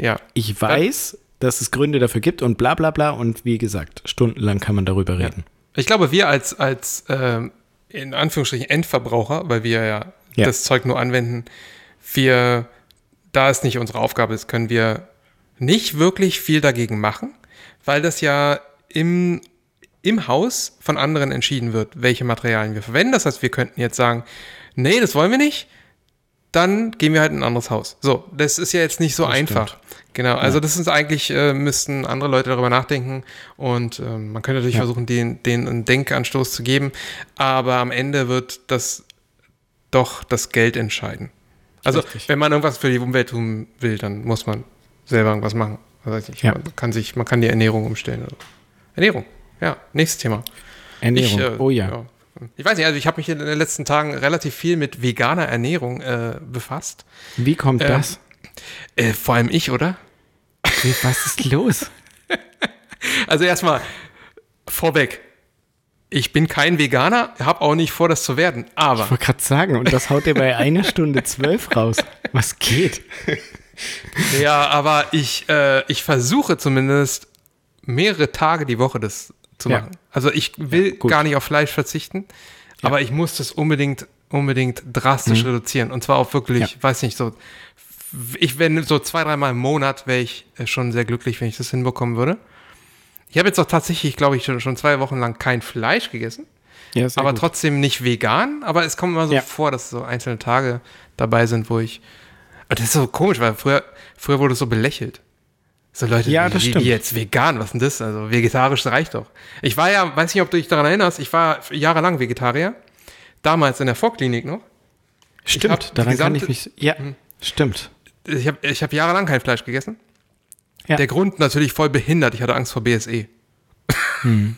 Ja. Ich weiß, dass es Gründe dafür gibt und bla bla bla und wie gesagt, stundenlang kann man darüber reden. Ich glaube, wir als, als ähm, in Anführungsstrichen Endverbraucher, weil wir ja, Ja. das Zeug nur anwenden, wir, da es nicht unsere Aufgabe ist, können wir nicht wirklich viel dagegen machen, weil das ja im, im Haus von anderen entschieden wird, welche Materialien wir verwenden. Das heißt, wir könnten jetzt sagen, nee, das wollen wir nicht, dann gehen wir halt in ein anderes Haus. So, das ist ja jetzt nicht so Das einfach. stimmt. Genau, also das ist eigentlich, äh, müssten andere Leute darüber nachdenken und ähm, man könnte natürlich Ja. versuchen, denen, denen einen Denkanstoß zu geben, aber am Ende wird das doch das Geld entscheiden. Also Richtig. wenn man irgendwas für die Umwelt tun will, dann muss man selber irgendwas machen. Also, Ja. Man kann sich, man kann die Ernährung umstellen. Ernährung, ja, nächstes Thema. Ernährung. Ich, äh, oh ja. Ich weiß nicht, also ich habe mich in den letzten Tagen relativ viel mit veganer Ernährung äh, befasst. Wie kommt Ähm, das? Äh, vor allem ich, oder? Was ist los? Also erstmal vorweg. Ich bin kein Veganer, habe auch nicht vor, das zu werden. Aber Ich wollte gerade sagen, und das haut ihr bei einer Stunde zwölf raus. Was geht? ja, aber ich, äh, ich versuche zumindest mehrere Tage die Woche das zu Ja. Also ich will gut. gar nicht auf Fleisch verzichten, aber ich muss das unbedingt, unbedingt drastisch reduzieren. Und zwar auf wirklich, Mhm. Ja. weiß nicht, so, ich wenn so zwei, dreimal im Monat wäre ich äh, schon sehr glücklich, wenn ich das hinbekommen würde. Ich habe jetzt auch tatsächlich, glaube ich, schon, schon zwei Wochen lang kein Fleisch gegessen. Ja, aber gut. trotzdem nicht vegan, aber es kommt immer so Ja. vor, dass so einzelne Tage dabei sind, wo ich. Das ist so komisch, weil früher, früher wurde es so belächelt. So Leute, Ja, das wie, stimmt. wie jetzt vegan, was denn das? Also vegetarisch reicht doch. Ich war ja, weiß nicht, ob du dich daran erinnerst, ich war jahrelang Vegetarier. Damals in der Vorklinik noch. Stimmt, daran kann ich gesamte- mich. Ja, stimmt. Ich habe ich hab jahrelang kein Fleisch gegessen. Ja. Der Grund natürlich voll behindert. Ich hatte Angst vor BSE.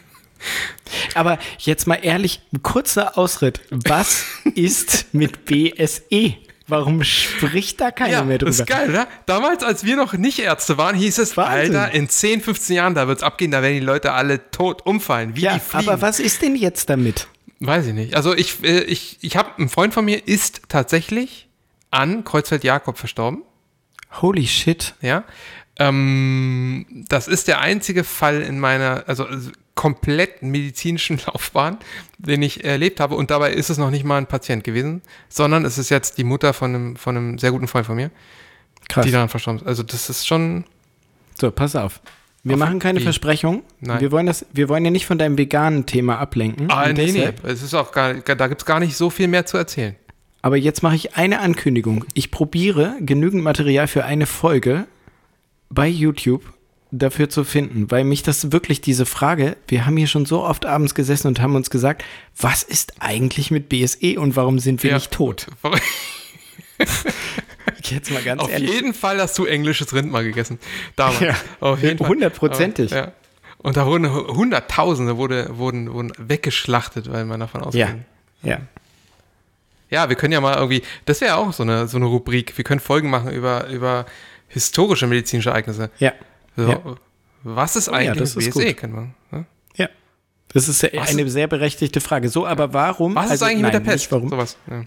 Aber jetzt mal ehrlich, ein kurzer Ausritt. Was ist mit BSE? Warum spricht da keiner mehr drüber? das ist geil, oder? Damals, als wir noch nicht Ärzte waren, hieß es, Wahnsinn. Alter, in 10, 15 Jahren, da wird's abgehen, da werden die Leute alle tot umfallen, wie ja, die fliegen. aber was ist denn jetzt damit? Weiß ich nicht. Also ich, äh, ich, ich habe, ein Freund von mir ist tatsächlich an Kreuzfeld-Jakob verstorben, Holy shit. ja. Ähm, das ist der einzige Fall in meiner, also äh, komplett medizinischen Laufbahn, den ich erlebt habe. Und dabei ist es noch nicht mal ein Patient gewesen, sondern es ist jetzt die Mutter von einem, von einem sehr guten Freund von mir, Krass. die daran verstorben ist. Also das ist schon, So, pass auf. Wir Auf- machen keine wie? Versprechung. Nein. Wir wollen, das, wir wollen ja nicht von deinem veganen Thema ablenken. Ah, nee, nee. Es ist auch gar, da gibt es gar nicht so viel mehr zu erzählen. Aber jetzt mache ich eine Ankündigung. Ich probiere genügend Material für eine Folge bei YouTube dafür zu finden, weil mich das wirklich diese Frage, wir haben hier schon so oft abends gesessen und haben uns gesagt, was ist eigentlich mit BSE und warum sind wir Ja. nicht tot? Jetzt mal ganz Auf ehrlich. jeden Fall hast du englisches Rind mal gegessen. Damals. Ja, Auf jeden Fall. hundertprozentig. Ja. Und da wurden Hunderttausende wurde, wurden, wurden weggeschlachtet, weil man davon ausgeht. Ja, ja. Ja, wir können ja mal irgendwie, das wäre auch so eine, so eine Rubrik. Wir können Folgen machen über, über historische medizinische Ereignisse. Ja, So, Ja. Was ist ja, eigentlich das mit ist BSE? wir, ne? ja. Das ist Was eine sehr berechtigte Frage. So, aber warum? Was ist also, eigentlich nein, mit der Pest? Warum. Sowas. Ja.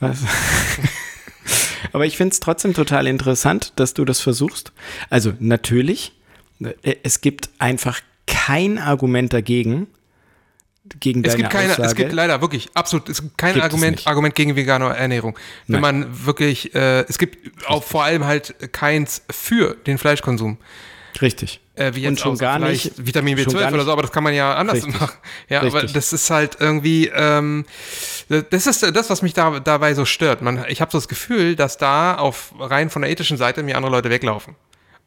Was? Aber ich finde es trotzdem total interessant, dass du das versuchst. Also natürlich, äh, es gibt einfach kein Argument dagegen, gegen Es gibt keine, Aussage. es gibt leider wirklich absolut, es gibt kein Gibt Argument. Argument gegen vegane Ernährung. Wenn Nein. man wirklich, äh, es gibt auch vor allem halt keins für den Fleischkonsum. Richtig. Äh, wie Und jetzt schon gar vielleicht nicht- Vitamin schon gar B12 oder so, aber das kann man ja anders Richtig. machen. Ja, aber Richtig. das ist halt irgendwie, ähm, das ist das, was mich da, dabei so stört. Man, ich habe so das Gefühl, dass da auf rein von der ethischen Seite mir andere Leute weglaufen.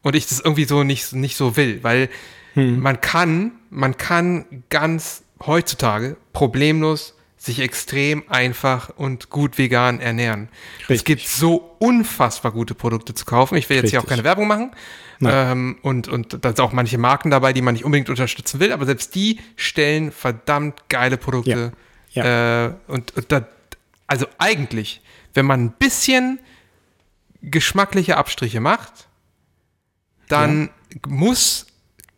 Und ich das irgendwie so nicht, nicht so will, weil Hm. man kann, man kann ganz heutzutage problemlos sich extrem einfach und gut vegan ernähren. Es Richtig. gibt so unfassbar gute Produkte zu kaufen. Ich will jetzt hier auch Richtig. keine Werbung machen. Ähm, und, und da sind auch manche Marken dabei, die man nicht unbedingt unterstützen will, aber selbst die stellen verdammt geile Produkte. Ja. Äh, und, und da, also eigentlich, wenn man ein bisschen geschmackliche Abstriche macht, dann muss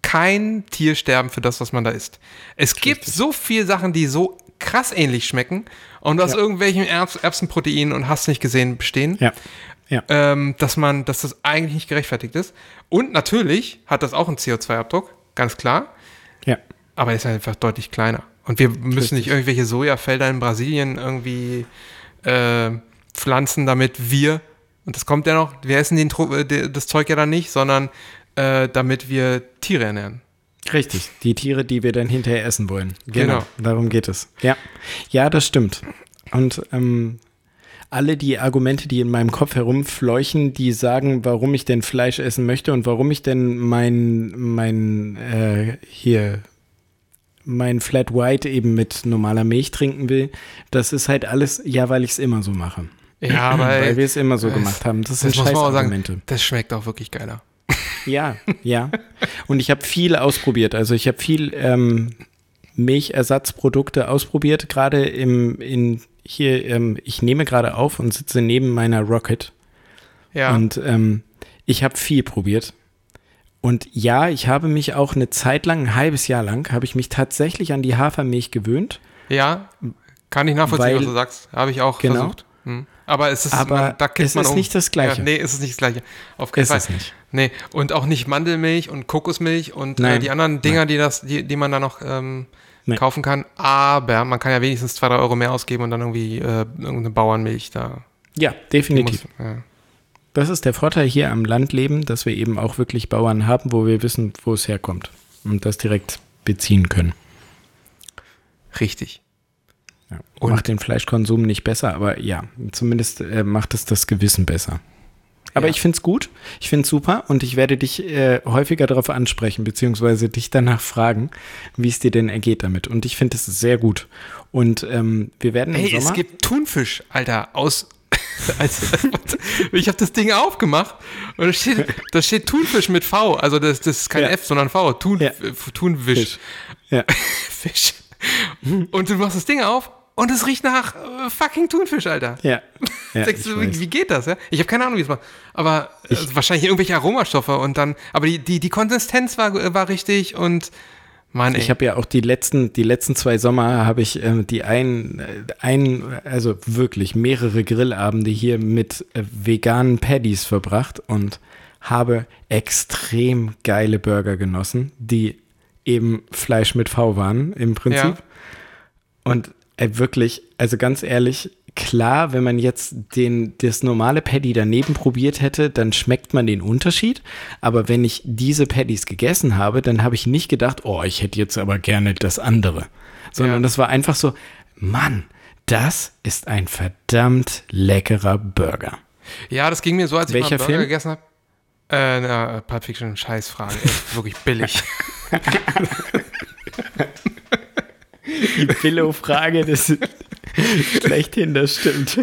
kein Tier sterben für das, was man da isst. Es gibt so viele Sachen, die so krass ähnlich schmecken und aus Ja. irgendwelchen Erbs Erbsenproteinen und hast nicht gesehen bestehen Ja. Ja. ähm, dass man, dass das eigentlich nicht gerechtfertigt ist. Und natürlich hat das auch einen CO2-Abdruck, ganz klar, ja. aber er ist einfach deutlich kleiner. Und wir müssen nicht irgendwelche Sojafelder in Brasilien irgendwie äh, pflanzen, damit wir, und das kommt ja noch, wir essen den, äh, das Zeug ja dann nicht, sondern äh, damit wir Tiere ernähren. Richtig. Die Tiere, die wir dann hinterher essen wollen. Genau. Darum geht es. Ja. Ja, das stimmt. Und ähm, alle die Argumente, die in meinem Kopf herumfleuchen, die sagen, warum ich denn Fleisch essen möchte und warum ich denn mein, mein, äh, hier, mein Flat White eben mit normaler Milch trinken will, das ist halt alles, ja, weil ich es immer so mache. Ja, aber weil wir es immer so gemacht haben. Das das sind auch Scheißargumente. sagen, das schmeckt auch wirklich geiler. Ja, ja. Und ich habe viel ausprobiert. Also ich habe viel ähm, Milchersatzprodukte ausprobiert, gerade im in hier. Ähm, ich nehme gerade auf und sitze neben meiner Rocket Ja, und ähm, ich habe viel probiert. Und ja, ich habe mich auch eine Zeit lang, ein halbes Jahr lang, habe ich mich tatsächlich an die Hafermilch gewöhnt. ja, kann ich nachvollziehen, Weil- was du sagst. Habe ich auch Genau. versucht. Hm. Aber es ist, Aber man, da kippt es man ist um. nicht das Gleiche. Ja, nee, es ist nicht das Gleiche. Auf keinen Ist Fall. es nicht. Nee, und auch nicht Mandelmilch und Kokosmilch und äh, die anderen Dinger, die, das, die, die man da noch ähm, Nee. kaufen kann. Aber man kann ja wenigstens zwei, drei Euro mehr ausgeben und dann irgendwie äh, irgendeine Bauernmilch da. Ja, definitiv. muss- ja. Das ist der Vorteil hier am Landleben, dass wir eben auch wirklich Bauern haben, wo wir wissen, wo es herkommt und das direkt beziehen können. Richtig. Ja. Macht den Fleischkonsum nicht besser, aber ja, zumindest äh, macht es das Gewissen besser. Aber Ja. ich finde es gut, ich finde es super und ich werde dich äh, häufiger darauf ansprechen, beziehungsweise dich danach fragen, wie es dir denn ergeht damit. Und ich finde es sehr gut. Und ähm, wir werden Hey, es gibt Thunfisch, Alter, aus. Also, ich habe das Ding aufgemacht und da steht, da steht Thunfisch mit V. Also das, das ist kein Ja. F, sondern V. Thun, Ja. Thunfisch. Fisch. Ja. Fisch. Und du machst das Ding auf und es riecht nach äh, fucking Thunfisch, Alter. Ja. ja du, wie, wie geht das? Ja? Ich habe keine Ahnung, wie es macht. Aber äh, wahrscheinlich irgendwelche Aromastoffe und dann. Aber die, die, die Konsistenz war, war richtig und Mann. Ich habe ja auch die letzten, die letzten zwei Sommer habe ich ähm, die ein, äh, ein, also wirklich mehrere Grillabende hier mit äh, veganen Paddies verbracht und habe extrem geile Burger genossen, die eben Fleisch mit V waren im Prinzip. Ja. Und äh, wirklich, also ganz ehrlich, klar, wenn man jetzt den, das normale Paddy daneben probiert hätte, dann schmeckt man den Unterschied. Aber wenn ich diese Paddies gegessen habe, dann habe ich nicht gedacht, oh, ich hätte jetzt aber gerne das andere. Sondern Ja. das war einfach so, Mann, das ist ein verdammt leckerer Burger. Ja, das ging mir so, als ich Welcher mal Burger Film? gegessen habe. Äh, na, Pulp Fiction, Scheißfrage. Echt, wirklich billig. Die Billo-Frage, das ist schlechthin, das stimmt.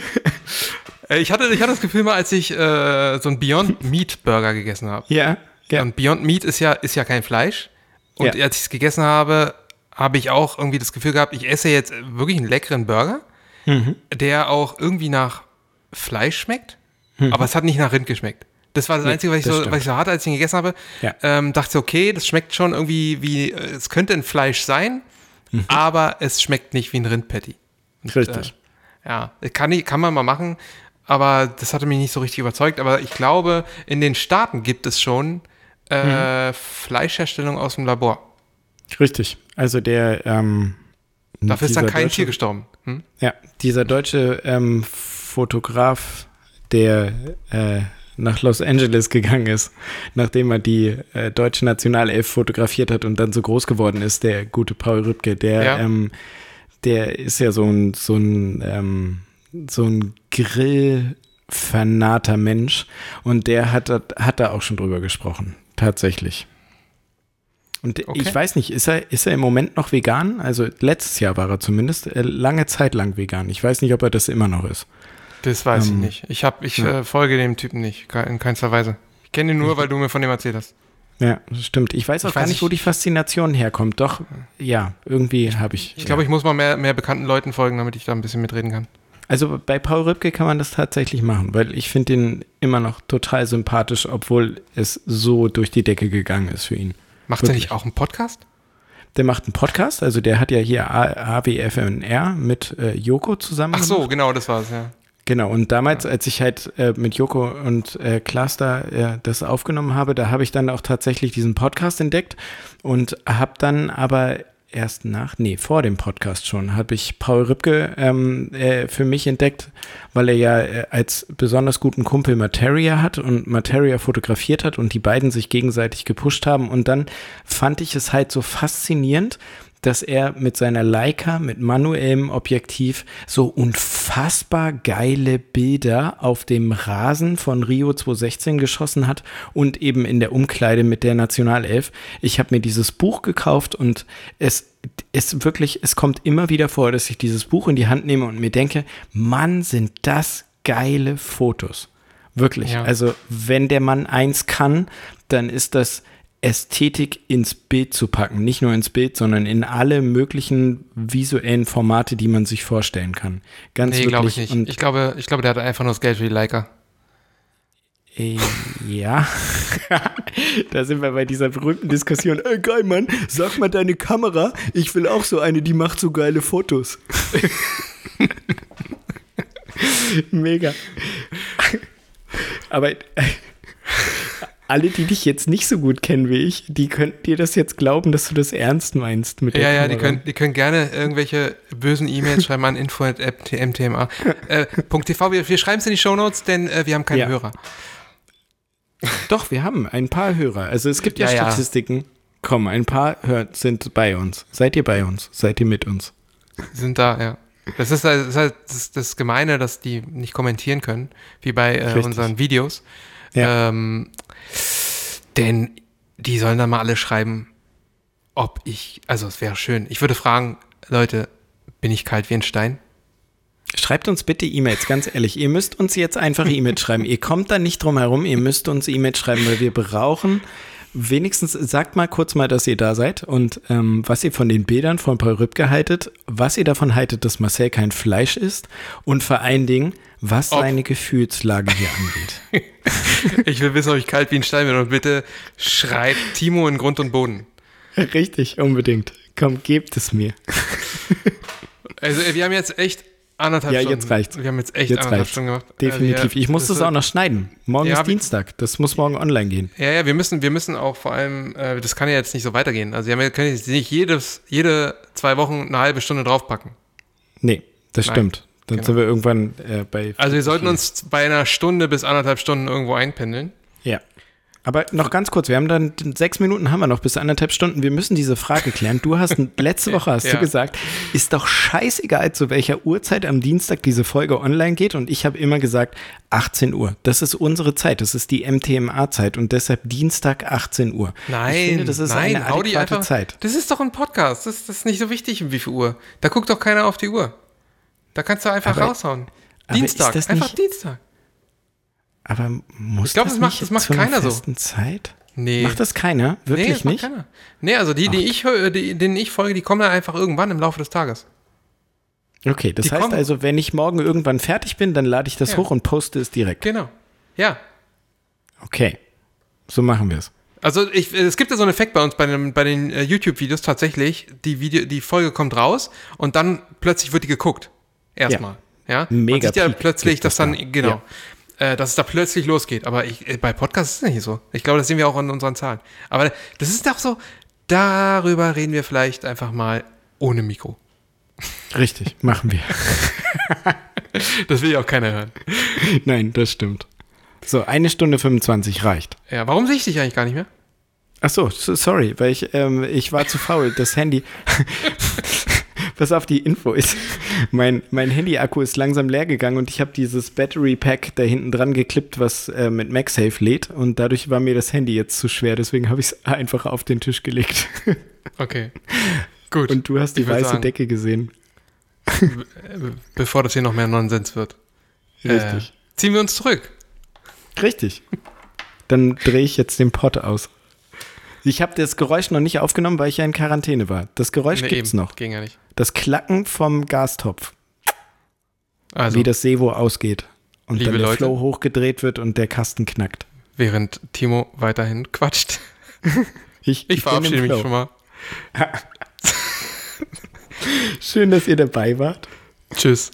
Äh, ich, hatte, ich hatte das Gefühl mal, als ich äh, so einen Beyond Meat Burger gegessen habe. Ja, ja. Und Beyond Meat ist ja, ist ja kein Fleisch. Und Ja. als ich es gegessen habe, habe ich auch irgendwie das Gefühl gehabt, ich esse jetzt wirklich einen leckeren Burger, Mhm. der auch irgendwie nach Fleisch schmeckt, aber es hat nicht nach Rind geschmeckt. Das war das Nee, Einzige, was ich, so, stimmt. was ich so hatte, als ich ihn gegessen habe. Ja. Ähm, dachte, okay, das schmeckt schon irgendwie wie, äh, es könnte ein Fleisch sein, Mhm. aber es schmeckt nicht wie ein Rindpatty. Und, Richtig. Äh, ja, kann, ich, kann man mal machen, aber das hatte mich nicht so richtig überzeugt. Aber ich glaube, in den Staaten gibt es schon äh, Mhm. Fleischherstellung aus dem Labor. Richtig. Also der, ähm, Dafür ist dann kein deutsche- Tier gestorben. Hm? Ja, dieser deutsche ähm, Fotograf, der äh, nach Los Angeles gegangen ist, nachdem er die äh, deutsche Nationalelf fotografiert hat und dann so groß geworden ist, der gute Paul Rübke, der, Ja. ähm, der ist ja so ein, so ein, ähm, so ein grillvernater Mensch und der hat, da- hat da auch schon drüber gesprochen, tatsächlich. Und Okay. ich weiß nicht, ist er, ist er im Moment noch vegan? Also letztes Jahr war er zumindest äh, lange Zeit lang vegan. Ich weiß nicht, ob er das immer noch ist. Das weiß Ähm, ich nicht. Ich, hab, ich ja. äh, folge dem Typen nicht, in keinster Weise. Ich kenne ihn nur, weil du mir von dem erzählt hast. Ja, das stimmt. Ich weiß auch Ich gar weiß nicht, wo die Faszination herkommt. Doch, ja, irgendwie habe ich. Ich glaube, ich muss mal mehr, mehr bekannten Leuten folgen, damit ich da ein bisschen mitreden kann. Also bei Paul Rübke kann man das tatsächlich machen, weil ich finde ihn immer noch total sympathisch, obwohl es so durch die Decke gegangen ist für ihn. Macht er Wirklich. nicht auch einen Podcast? Der macht einen Podcast, also der hat ja hier AWFNR mit äh, Joko zusammen. Ach so, gemacht. genau, das war's, ja. Genau, und damals, als ich halt äh, mit Joko und äh, Klaas da äh, das aufgenommen habe, da habe ich dann auch tatsächlich diesen Podcast entdeckt und habe dann aber erst nach, nee, vor dem Podcast schon, habe ich Paul Rübke ähm, äh, für mich entdeckt, weil er ja äh, als besonders guten Kumpel Materia hat und Materia fotografiert hat und die beiden sich gegenseitig gepusht haben. Und dann fand ich es halt so faszinierend, dass er mit seiner Leica, mit manuellem Objektiv so unfassbar geile Bilder auf dem Rasen von Rio 2016 geschossen hat und eben in der Umkleide mit der Nationalelf. Ich habe mir dieses Buch gekauft und es ist wirklich, es kommt immer wieder vor, dass ich dieses Buch in die Hand nehme und mir denke, Mann, sind das geile Fotos. Wirklich. Ja. Also, wenn der Mann eins kann, dann ist das Ästhetik ins Bild zu packen. Nicht nur ins Bild, sondern in alle möglichen visuellen Formate, die man sich vorstellen kann. Ganz Nee, glaube ich nicht. Und, Ich glaube, ich glaube, der hat einfach nur das Geld für die Leica. äh, ja, da sind wir bei dieser berühmten Diskussion. Ey, geil, Mann, sag mal deine Kamera. Ich will auch so eine, die macht so geile Fotos. Mega. Aber äh, alle, die dich jetzt nicht so gut kennen wie ich, die könnten dir das jetzt glauben, dass du das ernst meinst mit der Ja, ja, die können, die können gerne irgendwelche bösen E-Mails schreiben an info.mtma. Äh, .tv. Wir, wir schreiben es in die Shownotes, denn äh, wir haben keine Ja. Hörer. Doch, wir haben ein paar Hörer. Also es gibt ja, Ja, ja. Statistiken. Komm, ein paar hör, sind bei uns. Seid ihr bei uns? Seid ihr mit uns? Sind da, ja. Das ist, halt- das ist halt das, das Gemeine, dass die nicht kommentieren können, wie bei äh, unseren Videos. Ja. Ähm, denn die sollen dann mal alle schreiben, ob ich, also es wäre schön. Ich würde fragen, Leute, bin ich kalt wie ein Stein? Schreibt uns bitte E-Mails, ganz ehrlich. Ihr müsst uns jetzt einfach E-Mails schreiben. Ihr kommt da nicht drum herum, ihr müsst uns E-Mails schreiben, weil wir brauchen wenigstens, sagt mal kurz mal, dass ihr da seid und ähm, was ihr von den Bildern von Paul Rübke haltet, was ihr davon haltet, dass Marcel kein Fleisch ist und vor allen Dingen, was Ob- seine Gefühlslage hier angeht. Ich will wissen, ob ich kalt wie ein Stein bin und bitte schreibt Timo in Grund und Boden. Richtig, unbedingt. Komm, gebt es mir. Also wir haben jetzt echt anderthalb Ja, Stunden. jetzt reicht's. Wir haben jetzt echt Jetzt anderthalb reicht's. Stunden gemacht. Definitiv. Äh, Ich muss das ist- auch noch schneiden. Morgen Ja, ist Dienstag. Das muss morgen online gehen. Ja, ja, wir müssen, wir müssen auch vor allem, äh, das kann ja jetzt nicht so weitergehen. Also wir können jetzt nicht jedes, jede zwei Wochen eine halbe Stunde draufpacken. Nee, das Nein. stimmt. Dann Genau. sind wir irgendwann äh, bei. Also wir 40 sollten uns bei einer Stunde bis anderthalb Stunden irgendwo einpendeln. Ja. Aber noch ganz kurz, wir haben dann sechs Minuten haben wir noch bis anderthalb Stunden. Wir müssen diese Frage klären. Du hast letzte Woche hast Ja. du gesagt, ist doch scheißegal, zu welcher Uhrzeit am Dienstag diese Folge online geht. Und ich habe immer gesagt 18 Uhr. Das ist unsere Zeit. Das ist die MTMA-Zeit und deshalb Dienstag 18 Uhr. Nein, ich finde, das ist nein, eine adäquate einfach, Zeit. Das ist doch ein Podcast. Das, das ist nicht so wichtig, um wie viel Uhr. Da guckt doch keiner auf die Uhr. Da kannst du einfach Aber- raushauen. aber Dienstag, einfach nicht- Dienstag. Aber muss Ich glaub, das das macht- nicht das macht zu einer keiner so. festen Zeit? Nee. Macht das keiner? nee, Wirklich das macht nicht? keiner. Nee, also die, die ich höre, die, denen ich folge, die kommen dann einfach irgendwann im Laufe des Tages. Okay, das Die heißt kommen. also, wenn ich morgen irgendwann fertig bin, dann lade ich das Ja. hoch und poste es direkt. Genau. Ja. Okay, so machen wir es. Also ich, es gibt ja so einen Effekt bei uns bei, dem, bei den äh, YouTube-Videos tatsächlich. Die, Video, die Folge kommt raus und dann plötzlich wird die geguckt. Erstmal. Ja. Man Mega sieht ja plötzlich, dass es dann, da. genau, äh, dass es da plötzlich losgeht. Aber ich, äh, bei Podcasts ist es nicht so. Ich glaube, das sehen wir auch in unseren Zahlen. Aber das ist doch so, darüber reden wir vielleicht einfach mal ohne Mikro. Richtig, machen wir. Das will ja auch keiner hören. Nein, das stimmt. So, eine Stunde 25 reicht. Ja, warum sehe ich dich eigentlich gar nicht mehr? Ach so, so sorry, weil ich, ähm, ich war zu faul. Das Handy. Pass auf, die Info ist, mein, mein Handy-Akku ist langsam leer gegangen und ich habe dieses Battery Pack da hinten dran geklippt, was äh, mit MagSafe lädt und dadurch war mir das Handy jetzt zu schwer, deswegen habe ich es einfach auf den Tisch gelegt. Okay. Gut. Und du hast die weiße sagen, Decke gesehen. Bevor das hier noch mehr Nonsens wird. Richtig. Äh, ziehen wir uns zurück. Richtig. Dann drehe ich jetzt den Pod aus. Ich habe das Geräusch noch nicht aufgenommen, weil ich ja in Quarantäne war. Das Geräusch Nee, gibt's eben. noch. Ging ja nicht. Das Klacken vom Gastopf, Also, wie das Sevo ausgeht. Und Liebe dann der Leute. Flow hochgedreht wird und der Kasten knackt. während Timo weiterhin quatscht. Ich, Ich im verabschiede mich schon mal. Schön, dass ihr dabei wart. Tschüss.